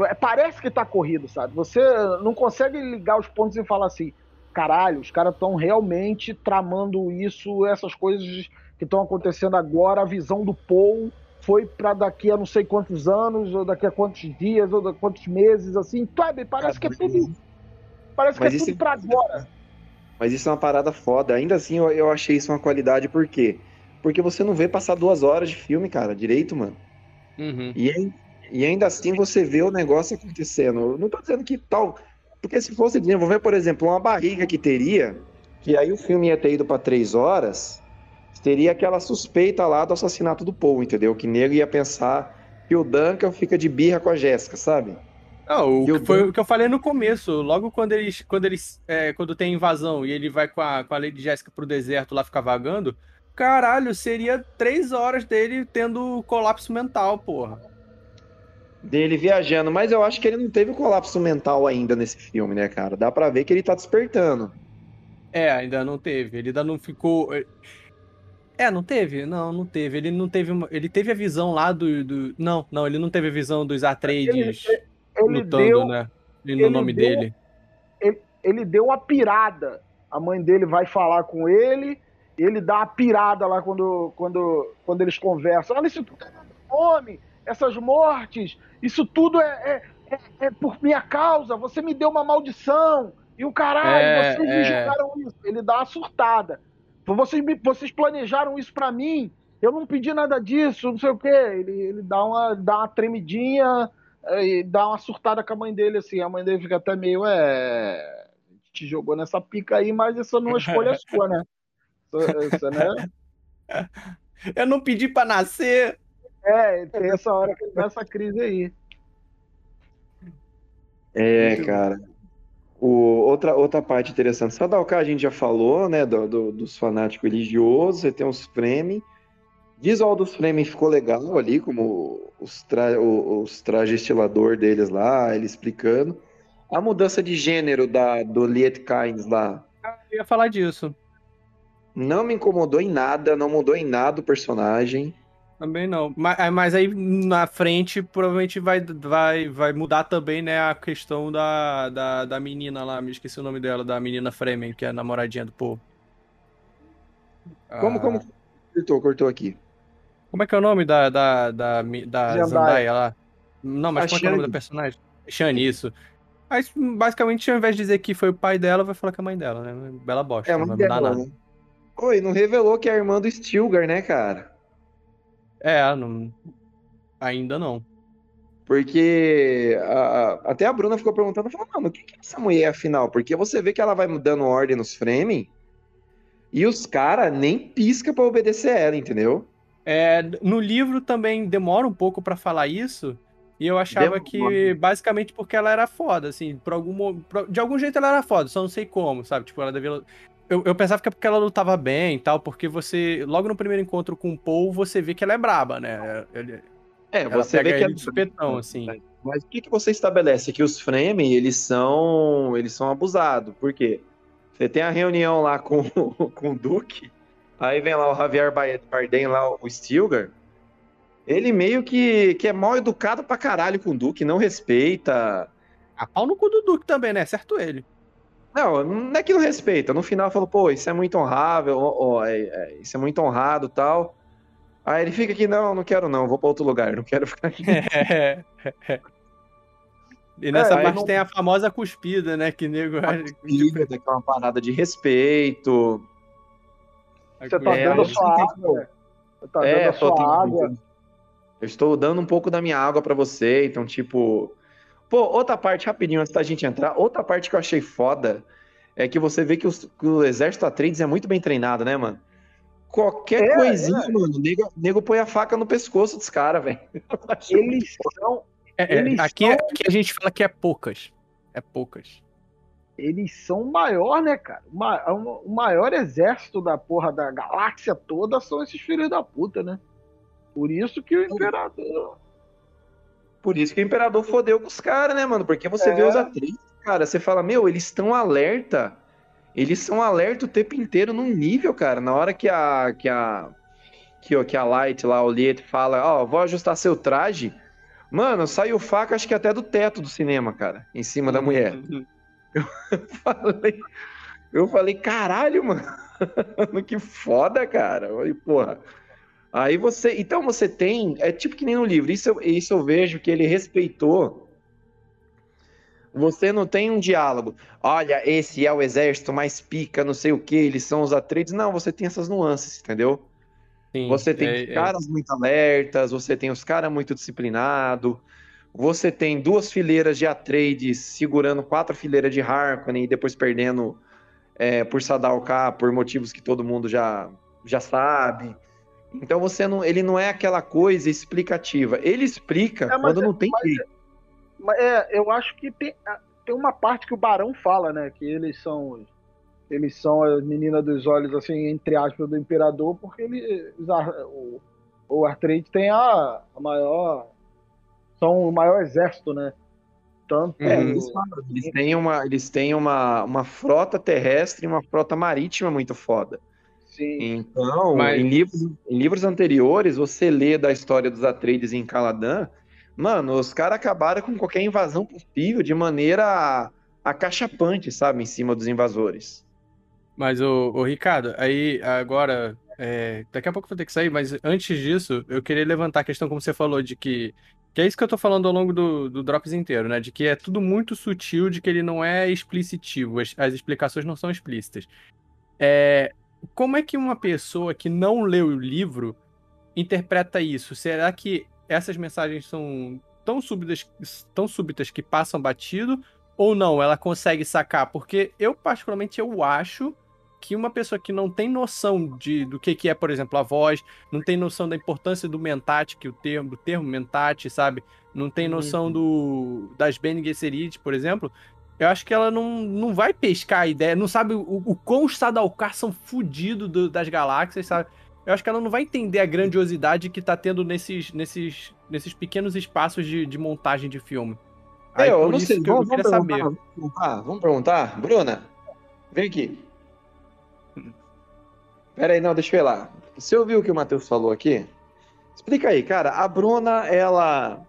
É, parece que tá corrido, sabe? Você não consegue ligar os pontos e falar assim: caralho, os caras estão realmente tramando isso, essas coisas que estão acontecendo agora, a visão do Paul foi para daqui a não sei quantos anos, ou daqui a quantos dias, ou daqui a quantos meses, assim, sabe? Parece que é tudo. Parece Mas que é tudo é... pra agora. Mas isso é uma parada foda. Ainda assim, eu, eu achei isso uma qualidade, por quê? Porque você não vê passar duas horas de filme, cara, direito, mano. Uhum. E, e ainda assim você vê o negócio acontecendo. Eu não tô dizendo que tal. Porque se fosse desenvolver, por exemplo, uma barriga que teria, que aí o filme ia ter ido para três horas, teria aquela suspeita lá do assassinato do Paul, entendeu? Que nego ia pensar que o Duncan fica de birra com a Jéssica, sabe? Não, o que, foi o que eu falei no começo, logo quando eles, quando eles, é, quando tem invasão e ele vai com a, com a Lady Jéssica pro deserto lá ficar vagando, caralho, seria três horas dele tendo colapso mental, porra. Dele viajando, mas eu acho que ele não teve colapso mental ainda nesse filme, né, cara? Dá pra ver que ele tá despertando. É, ainda não teve. Ele ainda não ficou. É, não teve? Não, não teve. Ele não teve. Uma... Ele teve a visão lá do, do. Não, não, ele não teve a visão dos Atreides ele, ele lutando, deu, né? E no nome deu, dele. Ele, ele deu uma pirada. A mãe dele vai falar com ele, ele dá uma pirada lá quando, quando, quando eles conversam. Olha, isso tudo é fome, essas mortes, isso tudo é, é, é, é, por minha causa. Você me deu uma maldição. E o caralho, é, vocês me é. jogaram isso. Ele dá uma surtada. Vocês, vocês planejaram isso para mim, eu não pedi nada disso, não sei o quê. Ele, ele dá, uma, dá uma tremidinha é, e dá uma surtada com a mãe dele, assim. A mãe dele fica até meio, é. Te jogou nessa pica aí, mas isso não é escolha sua, né? Isso, isso, né? Eu não pedi para nascer. É, tem essa hora que essa crise aí. É, cara. O, outra, outra parte interessante, Sadalcar a gente já falou, né, do, do, dos fanáticos religiosos, você tem os Fremen. Visual dos Fremen ficou legal ali, como os, tra, os trajes estilador deles lá, ele explicando. A mudança de gênero da, do Liet Kynes lá. Ah, eu ia falar disso. Não me incomodou em nada, não mudou em nada o personagem. Também não. Mas, é, mas, aí na frente provavelmente vai, vai, vai mudar também, né, a questão da, da, da menina lá, me esqueci o nome dela, da menina Fremen, que é a namoradinha do povo. Como, ah... como? Cortou, cortou aqui. Como é que é o nome da, da, da, da Zendaya lá? Não, mas a qual é, é o nome da personagem? Shani, isso. Mas basicamente, ao invés de dizer que foi o pai dela, vai falar que é a mãe dela, né? Bela bosta, é, não vai mudar nada. Né? Oi, não revelou que é a irmã do Stilgar, né, cara? É, não... ainda não. Porque a, até a Bruna ficou perguntando, falou, mano, o que, que é essa mulher afinal? Porque você vê que ela vai dando ordem nos Fremen e os caras nem pisca para obedecer ela, entendeu? É, no livro também demora um pouco para falar isso. E eu achava demora. que, basicamente, porque ela era foda, assim, por algum, de algum jeito ela era foda, só não sei como, sabe? Tipo, ela devia eu, eu, pensava que é porque ela lutava bem e tal, porque você, logo no primeiro encontro com o Paul, você vê que ela é braba, né? Ele, é, você vê que ela é de supetão, assim. Mas o que, que você estabelece? Que os Fremen, eles são, eles são abusados. Por quê? Você tem a reunião lá com, com o Duque, aí vem lá o Javier Bardem, lá o Stilgar, ele meio que, que é mal educado pra caralho com o Duque, não respeita. A pau no cu do Duque também, né? Certo ele. Não, não é que não respeita. No final falou, pô, isso é muito honrável, ó, é, é, isso é muito honrado tal. Aí ele fica aqui, não, não quero não, vou para outro lugar, não quero ficar aqui. E nessa é, parte não... tem a famosa cuspida, né? Que nego. A cuspida, que é uma parada de respeito. Você tá é, dando a sua água. Você tá é, dando a sua água. Eu estou dando um pouco da minha água para você, então, tipo. Pô, outra parte, rapidinho, antes da gente entrar, outra parte que eu achei foda é que você vê que, os, que o exército Atreides é muito bem treinado, né, mano? Qualquer é, coisinha, é. mano, o nego, nego põe a faca no pescoço dos caras, velho. Eles são. É, é, eles aqui, são... aqui a gente fala que é poucas. É poucas. Eles são o maior, né, cara? O maior exército da porra da galáxia toda são esses filhos da puta, né? Por isso que o imperador por isso que o Imperador fodeu com os caras, né, mano? Porque você é. vê os atrizes, cara, você fala, meu, eles estão alerta. Eles são alerta o tempo inteiro num nível, cara. Na hora que a. que a. que, que a Light lá, o Liet, fala, ó, oh, vou ajustar seu traje. Mano, saiu faca, acho que até do teto do cinema, cara, em cima da mulher. eu falei. Eu falei, caralho, mano. que foda, cara. Eu falei, porra. Aí você. Então você tem. É tipo que nem no livro. Isso, isso eu vejo que ele respeitou Você não tem um diálogo. Olha, esse é o exército mais pica, não sei o que, eles são os Atreides. Não, você tem essas nuances, entendeu? Sim, você tem é, caras é... muito alertas, você tem os caras muito disciplinados, você tem duas fileiras de Atreides segurando quatro fileiras de Harkonnen e depois perdendo é, por Sadalka por motivos que todo mundo já, já sabe. Então você não, ele não é aquela coisa explicativa. Ele explica é, quando não tem mas, jeito. É, eu acho que tem, tem uma parte que o Barão fala, né? Que eles são eles são a menina dos olhos, assim, entre aspas, do imperador, porque ele, o, o Artrade tem a, a maior. São o maior exército, né? Tanto. É, eles, eles, têm, uma, eles têm uma, uma frota terrestre e uma frota marítima muito foda. Sim. Então, Mas... em, livros, em livros anteriores, você lê da história dos Atreides em Caladan, mano, os caras acabaram com qualquer invasão possível de maneira acachapante, sabe, em cima dos invasores. Mas, o, o Ricardo, aí agora, é, daqui a pouco eu vou ter que sair, mas antes disso, eu queria levantar a questão, como você falou, de que que é isso que eu tô falando ao longo do, do Drops inteiro, né? De que é tudo muito sutil, de que ele não é explicitivo, as, as explicações não são explícitas. É, como é que uma pessoa que não leu o livro interpreta isso? Será que essas mensagens são tão súbitas, tão súbitas que passam batido? Ou não, ela consegue sacar? Porque eu, particularmente, eu acho que uma pessoa que não tem noção de, do que, que é, por exemplo, a voz, não tem noção da importância do mentate, que o termo, do termo mentate, sabe? Não tem noção uhum. do das Bene Gesserit, por exemplo. Eu acho que ela não, não vai pescar a ideia, não sabe o, o quão os Sadalkar são fodidos das galáxias, sabe? Eu acho que ela não vai entender a grandiosidade que tá tendo nesses, nesses, nesses pequenos espaços de, de montagem de filme. Aí, eu não sei, vamos, eu vamos, perguntar, vamos, perguntar, vamos perguntar. Bruna, vem aqui. Pera aí, não, deixa eu ver lá. Você ouviu o que o Matheus falou aqui? Explica aí, cara. A Bruna, ela.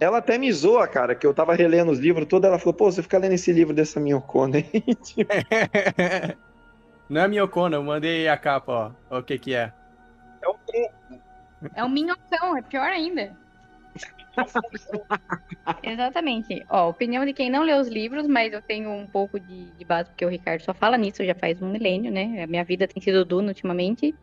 Ela até me zoa, cara, que eu tava relendo os livros todos. Ela falou, pô, você fica lendo esse livro dessa Minhocona aí. Não é Minhocona, eu mandei a capa, ó. O que que é? É o quê? É um minhocão, é pior ainda. Exatamente. Ó, opinião de quem não lê os livros, mas eu tenho um pouco de, de base, porque o Ricardo só fala nisso já faz um milênio, né? A minha vida tem sido Duna ultimamente.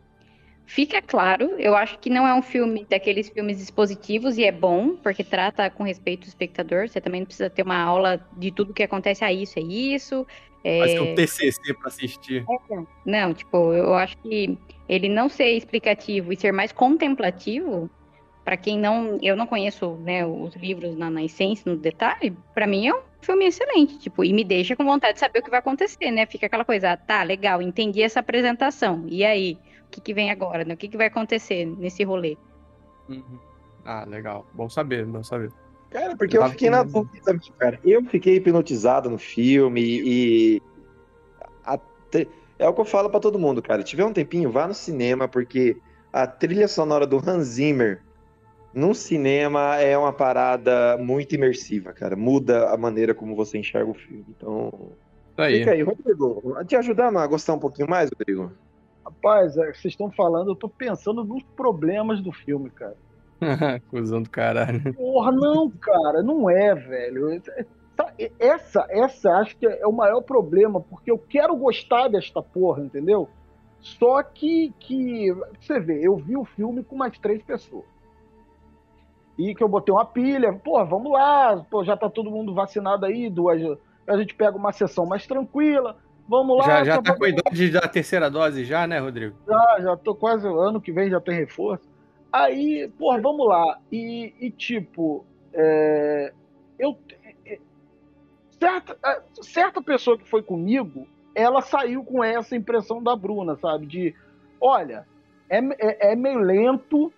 Fica claro, eu acho que não é um filme daqueles filmes expositivos e é bom, porque trata com respeito ao espectador. Você também não precisa ter uma aula de tudo que acontece a isso, é isso. É... Fazer um TCC para assistir. É, não, tipo, eu acho que ele não ser explicativo e ser mais contemplativo para quem não, eu não conheço, né, os livros na, na essência, no detalhe, para mim é um filme excelente, tipo, e me deixa com vontade de saber o que vai acontecer, né? Fica aquela coisa, ah, tá, legal, entendi essa apresentação. E aí, o que, que vem agora, né? O que, que vai acontecer nesse rolê? Uhum. Ah, legal. Bom saber, bom saber. Cara, porque eu, eu fiquei na dúvida, cara. Eu fiquei hipnotizado no filme e. É o que eu falo para todo mundo, cara. Se tiver um tempinho, vá no cinema, porque a trilha sonora do Hans Zimmer no cinema é uma parada muito imersiva, cara. Muda a maneira como você enxerga o filme. Então. Aí. Fica aí, Rodrigo. Te ajudando a gostar um pouquinho mais, Rodrigo? Rapaz, é, vocês estão falando, eu tô pensando nos problemas do filme, cara. Cusão do caralho. Porra, não, cara, não é, velho. Essa, essa acho que é o maior problema, porque eu quero gostar desta porra, entendeu? Só que, que você vê, eu vi o filme com mais três pessoas e que eu botei uma pilha, pô, vamos lá, pô, já tá todo mundo vacinado aí, duas, a gente pega uma sessão mais tranquila, vamos lá. Já, já tá com a idade da terceira dose já, né, Rodrigo? Já, já tô quase, ano que vem já tem reforço. Aí, pô, vamos lá, e, e tipo, é, eu, é, certa, é, certa pessoa que foi comigo, ela saiu com essa impressão da Bruna, sabe, de, olha, é, é, é meio lento,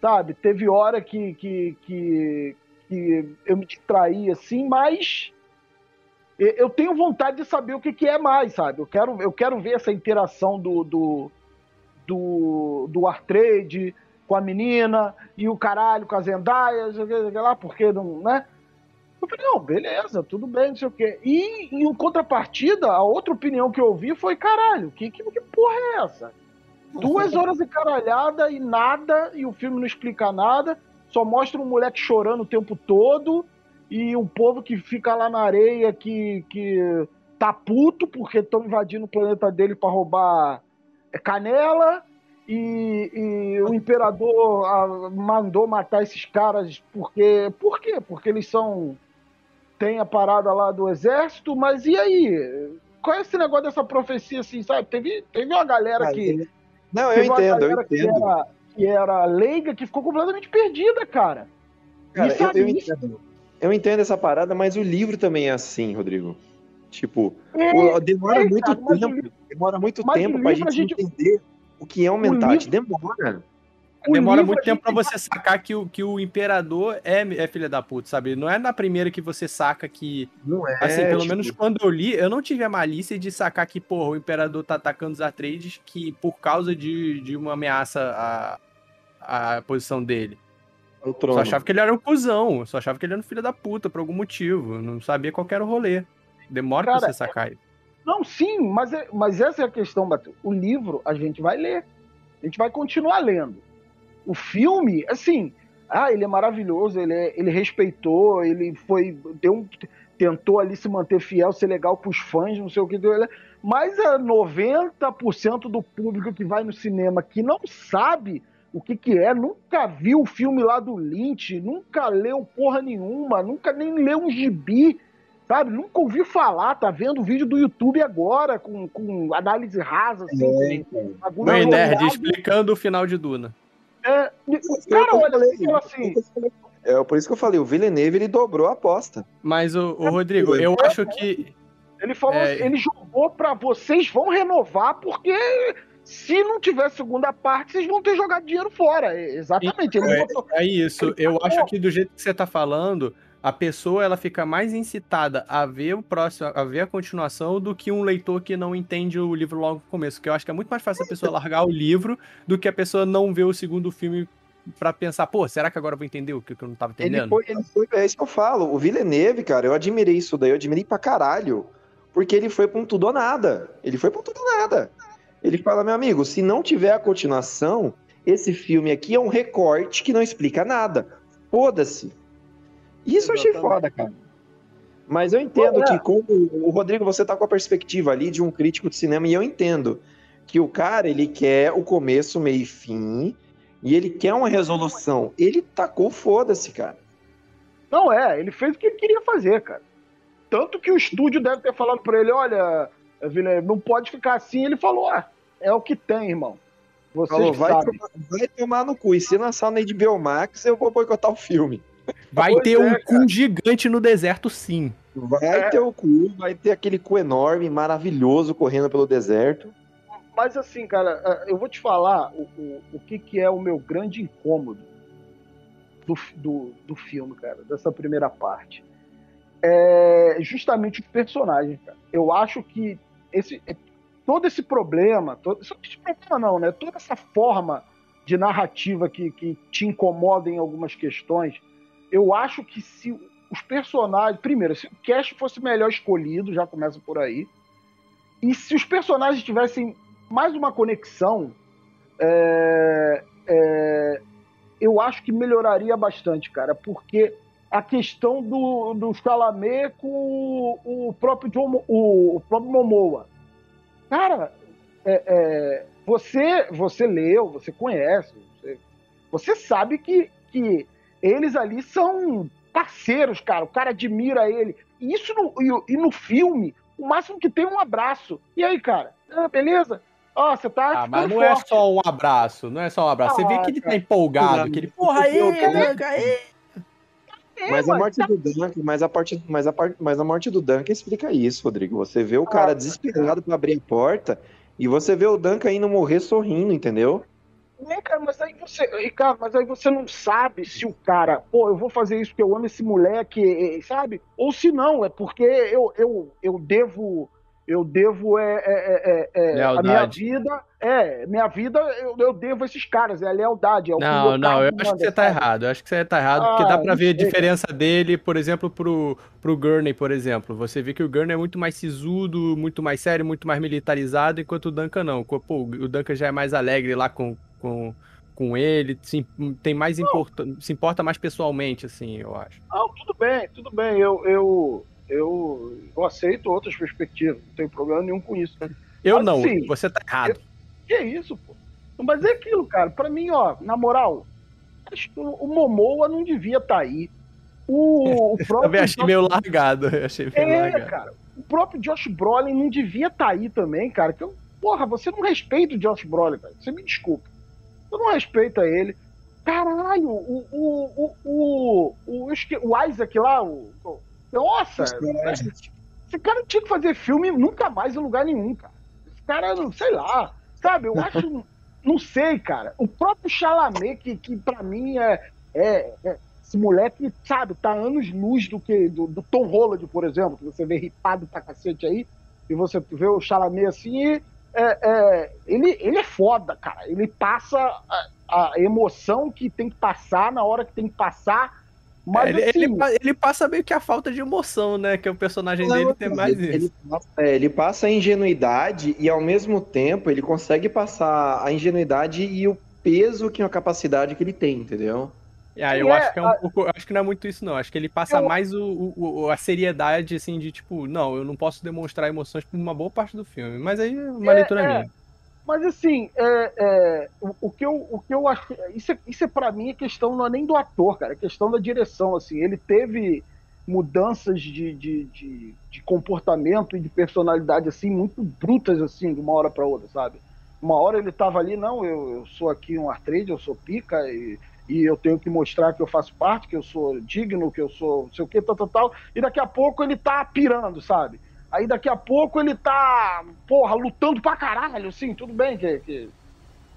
sabe? Teve hora que, que, que, que eu me distraí assim, mas eu tenho vontade de saber o que, que é mais, sabe? Eu quero, eu quero ver essa interação do, do, do, do Artrade com a menina e o caralho com a Zendaya, sei lá, porque não, né? Eu falei, não, beleza, tudo bem, não sei o quê. E em contrapartida, a outra opinião que eu ouvi foi, caralho, que, que, que porra é essa? Duas horas encaralhada e nada, e o filme não explica nada, só mostra um moleque chorando o tempo todo, e o povo que fica lá na areia que, que tá puto porque estão invadindo o planeta dele para roubar é, canela e, e o imperador ah, mandou matar esses caras porque por quê? Porque eles são tem a parada lá do exército, mas e aí? Qual é esse negócio dessa profecia assim, sabe? Teve, teve uma galera que Não, eu entendo, eu entendo. Que era, que era leiga que ficou completamente perdida, cara. Cara, eu, eu entendo. Eu entendo essa parada, mas o livro também é assim, Rodrigo. Tipo, é, o, demora, é, muito cara, tempo, livro, demora muito tempo pra gente, gente, entender o que é um mentate. Demora. Demora muito tempo para você sacar que o, que o imperador é, é filha da puta, sabe? Não é na primeira que você saca que. Não é. Assim, pelo tipo... menos quando eu li, eu não tive a malícia de sacar que, porra, o imperador tá atacando os Atreides que por causa de, de uma ameaça à, à posição dele. Só achava que ele era um cuzão, só achava que ele era um filho da puta por algum motivo. Não sabia qual era o rolê. Demora Cara, pra você sacar isso. Não, sim, mas, é, mas essa é a questão. O livro a gente vai ler. A gente vai continuar lendo. O filme, assim, ah, ele é maravilhoso, ele, é, ele respeitou, ele foi. Deu um, tentou ali se manter fiel, ser legal pros fãs, não sei o que deu. Mas é 90% do público que vai no cinema que não sabe o que que é, nunca viu o filme lá do Lynch, nunca leu porra nenhuma, nunca nem leu um gibi, sabe? Nunca ouviu falar, tá vendo o vídeo do YouTube agora, com, com análise rasa, assim. É, Bem, Nerd, explicando o final de Duna. É, cara, olha, assim, assim... É por isso que eu falei, o Villeneuve ele dobrou a aposta. Mas o, o Rodrigo, eu acho que ele falou, é... ele jogou para vocês vão renovar porque se não tiver segunda parte, vocês vão ter jogado dinheiro fora. Exatamente. É, botou... é, isso. Eu acho que do jeito que você tá falando, a pessoa ela fica mais incitada a ver o próximo, a ver a continuação do que um leitor que não entende o livro logo no começo. Porque eu acho que é muito mais fácil a pessoa largar o livro do que a pessoa não ver o segundo filme para pensar, pô, será que agora eu vou entender o que eu não tava entendendo? Ele foi, ele foi, é isso que eu falo. O Villeneuve, cara, eu admirei isso daí, eu admirei pra caralho. Porque ele foi pra um tudo ou nada. Ele foi pra um tudo ou nada. Ele fala, meu amigo, se não tiver a continuação, esse filme aqui é um recorte que não explica nada. Foda-se. Isso eu achei foda, cara. Mas eu entendo que, como o Rodrigo, você tá com a perspectiva ali de um crítico de cinema, e eu entendo que o cara, ele quer o começo, meio e fim, e ele quer uma resolução. Ele tacou foda-se, cara. Não é, ele fez o que ele queria fazer, cara. Tanto que o estúdio deve ter falado para ele, olha, não pode ficar assim. Ele falou: ah, é o que tem, irmão. Você falou, vai, tomar, vai tomar no cu. E se lançar na HBO Max, eu vou boicotar o filme. Vai pois ter é, um cara. cu gigante no deserto, sim. Vai é. ter o cu, vai ter aquele cu enorme, maravilhoso, correndo pelo deserto. Mas assim, cara, é, eu vou te falar o, o, o que, que é o meu grande incômodo do, do, do filme, cara, dessa primeira parte. É justamente os personagens, cara. Eu acho que esse, é, todo esse problema, todo, esse problema não, né? Toda essa forma de narrativa que, que te incomoda em algumas questões, eu acho que se os personagens. Primeiro, se o cast fosse melhor escolhido, já começa por aí. E se os personagens tivessem mais uma conexão, é, é, eu acho que melhoraria bastante, cara, porque a questão do, do Chalamet com o, o próprio John, o, o, próprio Momoa. Cara, é, é, você você leu, você conhece, você, você sabe que, que eles ali são parceiros, cara. O cara admira ele. E isso no, e, e no filme, o máximo que tem é um abraço. E aí, cara? Ah, beleza? Ó, oh, você tá. Ah, mas não é forte. é só um abraço, não é só um abraço. Ah, você vê que ele tá empolgado, que ele, porra, aí, né, aí. Mas a morte tá... do Duncan, mas a, parte, mas, a parte, mas a morte do Duncan explica isso, Rodrigo. Você vê o cara ah, desesperado para abrir a porta e você vê o Duncan indo morrer sorrindo, entendeu? É, cara, mas aí você, Ricardo, mas aí você não sabe se o cara, pô, eu vou fazer isso porque eu amo esse moleque, sabe? Ou se não, é porque eu, eu, eu devo eu devo é, é, é, é a minha vida, é, minha vida eu, eu, devo esses caras, é a lealdade. É não, não, eu acho que você tá errado, eu acho que você tá errado, ah, porque dá pra ver a diferença dele, por exemplo, pro, pro Gurney, por exemplo. Você vê que o Gurney é muito mais sisudo, muito mais sério, muito mais militarizado, enquanto o Duncan não. Pô, o Duncan já é mais alegre lá com, com com ele, se, tem mais importa, se importa mais pessoalmente, assim, eu acho. Não, tudo bem, tudo bem. Eu, eu, eu, eu aceito outras perspectivas, não tenho problema nenhum com isso. Eu Mas, não, assim, você tá errado. Eu, que isso, pô? Mas é aquilo, cara. Pra mim, ó, na moral, o Momoa não devia estar tá aí. O, o próprio. Também achei Josh... meio largado. achei meio é, largado. cara. O próprio Josh Brolin não devia estar tá aí também, cara. Que eu, porra, você não respeita o Josh Brolin, cara. Você me desculpa. Você não respeita ele. Caralho, o, o, o, o, o, o Isaac lá, o, nossa, esse cara tinha que fazer filme nunca mais em lugar nenhum, cara. Esse cara, sei lá, sabe? Eu acho, não sei, cara. O próprio Chalamet, que, que pra mim é, é, é esse moleque, sabe, tá anos luz do que do, do, Tom Holland, por exemplo, que você vê ripado pra cacete aí, e você vê o Chalamet assim, e, é, é, ele, ele é foda, cara. Ele passa a, a, emoção que tem que passar na hora que tem que passar. Mas, é, ele, assim, ele, ele, passa meio que a falta de emoção, né? Que o personagem não, dele tem mais ele, isso. Ele, é, ele passa a ingenuidade e ao mesmo tempo ele consegue passar a ingenuidade e o peso que a capacidade que ele tem, entendeu? É, eu acho que é um pouco. acho que não é muito isso, não. Acho que ele passa eu... mais o, o, a seriedade, assim, de tipo, não, eu não posso demonstrar emoções por uma boa parte do filme. Mas aí é uma é, leitura é. minha. Mas assim, é, é, o, o, que eu, o que eu acho. Isso é, isso é para mim a questão não é nem do ator, cara, é questão da direção. Assim, ele teve mudanças de, de, de, de comportamento e de personalidade assim muito brutas assim de uma hora para outra, sabe? Uma hora ele tava ali, não, eu, eu sou aqui um artrade, eu sou pica e e eu tenho que mostrar que eu faço parte, que eu sou digno, que eu sou não sei o que, tal, tal, tal. E daqui a pouco ele tá pirando, sabe? Aí daqui a pouco ele tá, porra, lutando pra caralho, sim, tudo bem que, que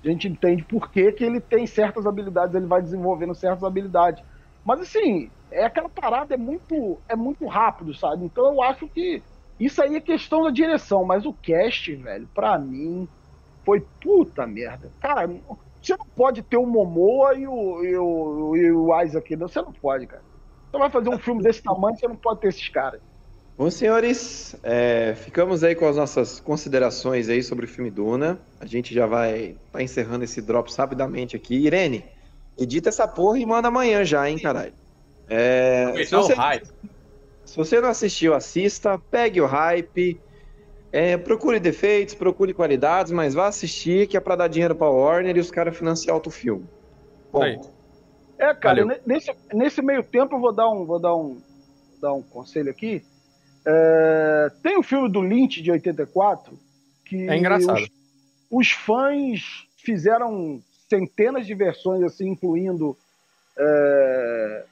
a gente entende por que, que ele tem certas habilidades, ele vai desenvolvendo certas habilidades. Mas assim, é aquela parada, é muito, é muito rápido, sabe? Então eu acho que isso aí é questão da direção, mas o cast, velho, pra mim, foi puta merda. Cara, você não pode ter o Momoa e o, e o, e o Isaac, não. Você não pode, cara. Você vai fazer um filme desse tamanho, você não pode ter esses caras. Bom, senhores, é, ficamos aí com as nossas considerações aí sobre o filme Duna. A gente já vai tá encerrando esse Drops rapidamente aqui. Irene, edita essa porra e manda amanhã já, hein, caralho. É, se, você, se você não assistiu, assista, pegue o hype, é, procure defeitos, procure qualidades, mas vá assistir, que é pra dar dinheiro pra Warner e os caras financiar outro filme. Ponto. É, cara, nesse, nesse meio tempo eu vou dar um, vou dar um, dar um conselho aqui. É, tem o filme do Lynch de 84 que é engraçado. Os, os fãs fizeram centenas de versões assim, incluindo é,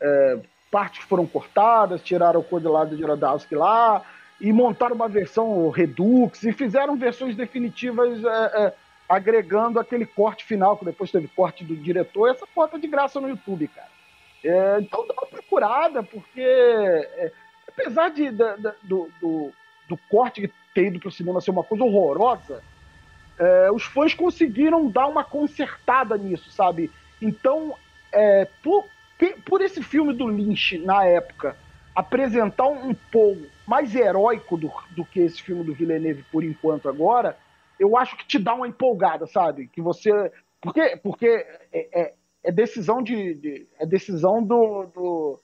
é, partes que foram cortadas, tiraram o cor do lado de Jodorowsky lá, e montaram uma versão Redux e fizeram versões definitivas é, é, agregando aquele corte final, que depois teve corte do diretor, essa foto de graça no YouTube, cara. É, então dá uma procurada, porque apesar de, da, da, do, do, do, corte ter ido para o cinema ser uma coisa horrorosa, é, os fãs conseguiram dar uma consertada nisso, sabe? Então, é, por, por esse filme do Lynch na época apresentar um Paul mais heróico do, do que esse filme do Villeneuve por enquanto agora, eu acho que te dá uma empolgada, sabe? Que você. Porque, porque é, é, é decisão de, de, É decisão do, do,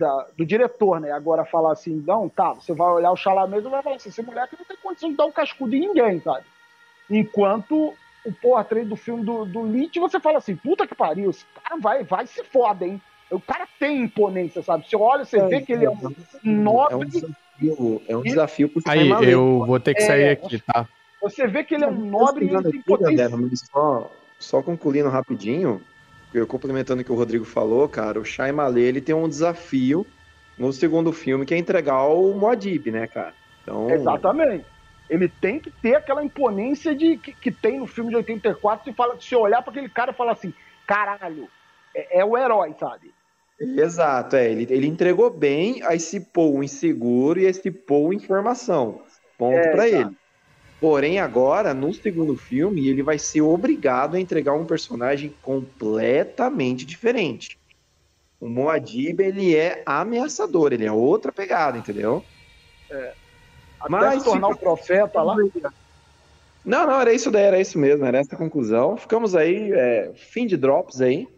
da, do diretor, né? Agora falar assim, não, tá, você vai olhar o Chalamet e vai falar assim, esse moleque não tem condição de dar um cascudo em ninguém, sabe? Enquanto o porra do filme do, do Lynch, você fala assim, puta que pariu, esse cara vai, vai se foda, hein? O cara tem imponência, sabe? Você olha, você é, vê que ele é um nobre. É um desafio, é um desafio pro Aí, eu vou ter que sair é, aqui, tá? Você vê que ele é um nobre e ele tem potência. Só, só concluindo rapidinho, eu complementando o que o Rodrigo falou, cara, o Shai Malê, ele tem um desafio no segundo filme, que é entregar o Moadib, né, cara? Então... Exatamente. Ele tem que ter aquela imponência de que, que tem no filme de 84, se, fala, se olhar para aquele cara e falar assim, caralho, é, é o herói, sabe? Exato, é. Ele, ele entregou bem, aí se pôr inseguro e aí se pôr informação. Ponto é, para ele. Porém, agora, no segundo filme, ele vai ser obrigado a entregar um personagem completamente diferente. O Moadib, ele é ameaçador, ele é outra pegada, entendeu? É. Até Mas se tornar o profeta lá. Não, não, era isso daí, era isso mesmo, era essa a conclusão. Ficamos aí, é, fim de drops aí.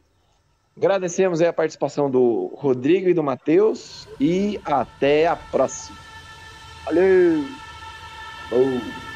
Agradecemos aí a participação do Rodrigo e do Matheus e até a próxima. Valeu! Oh.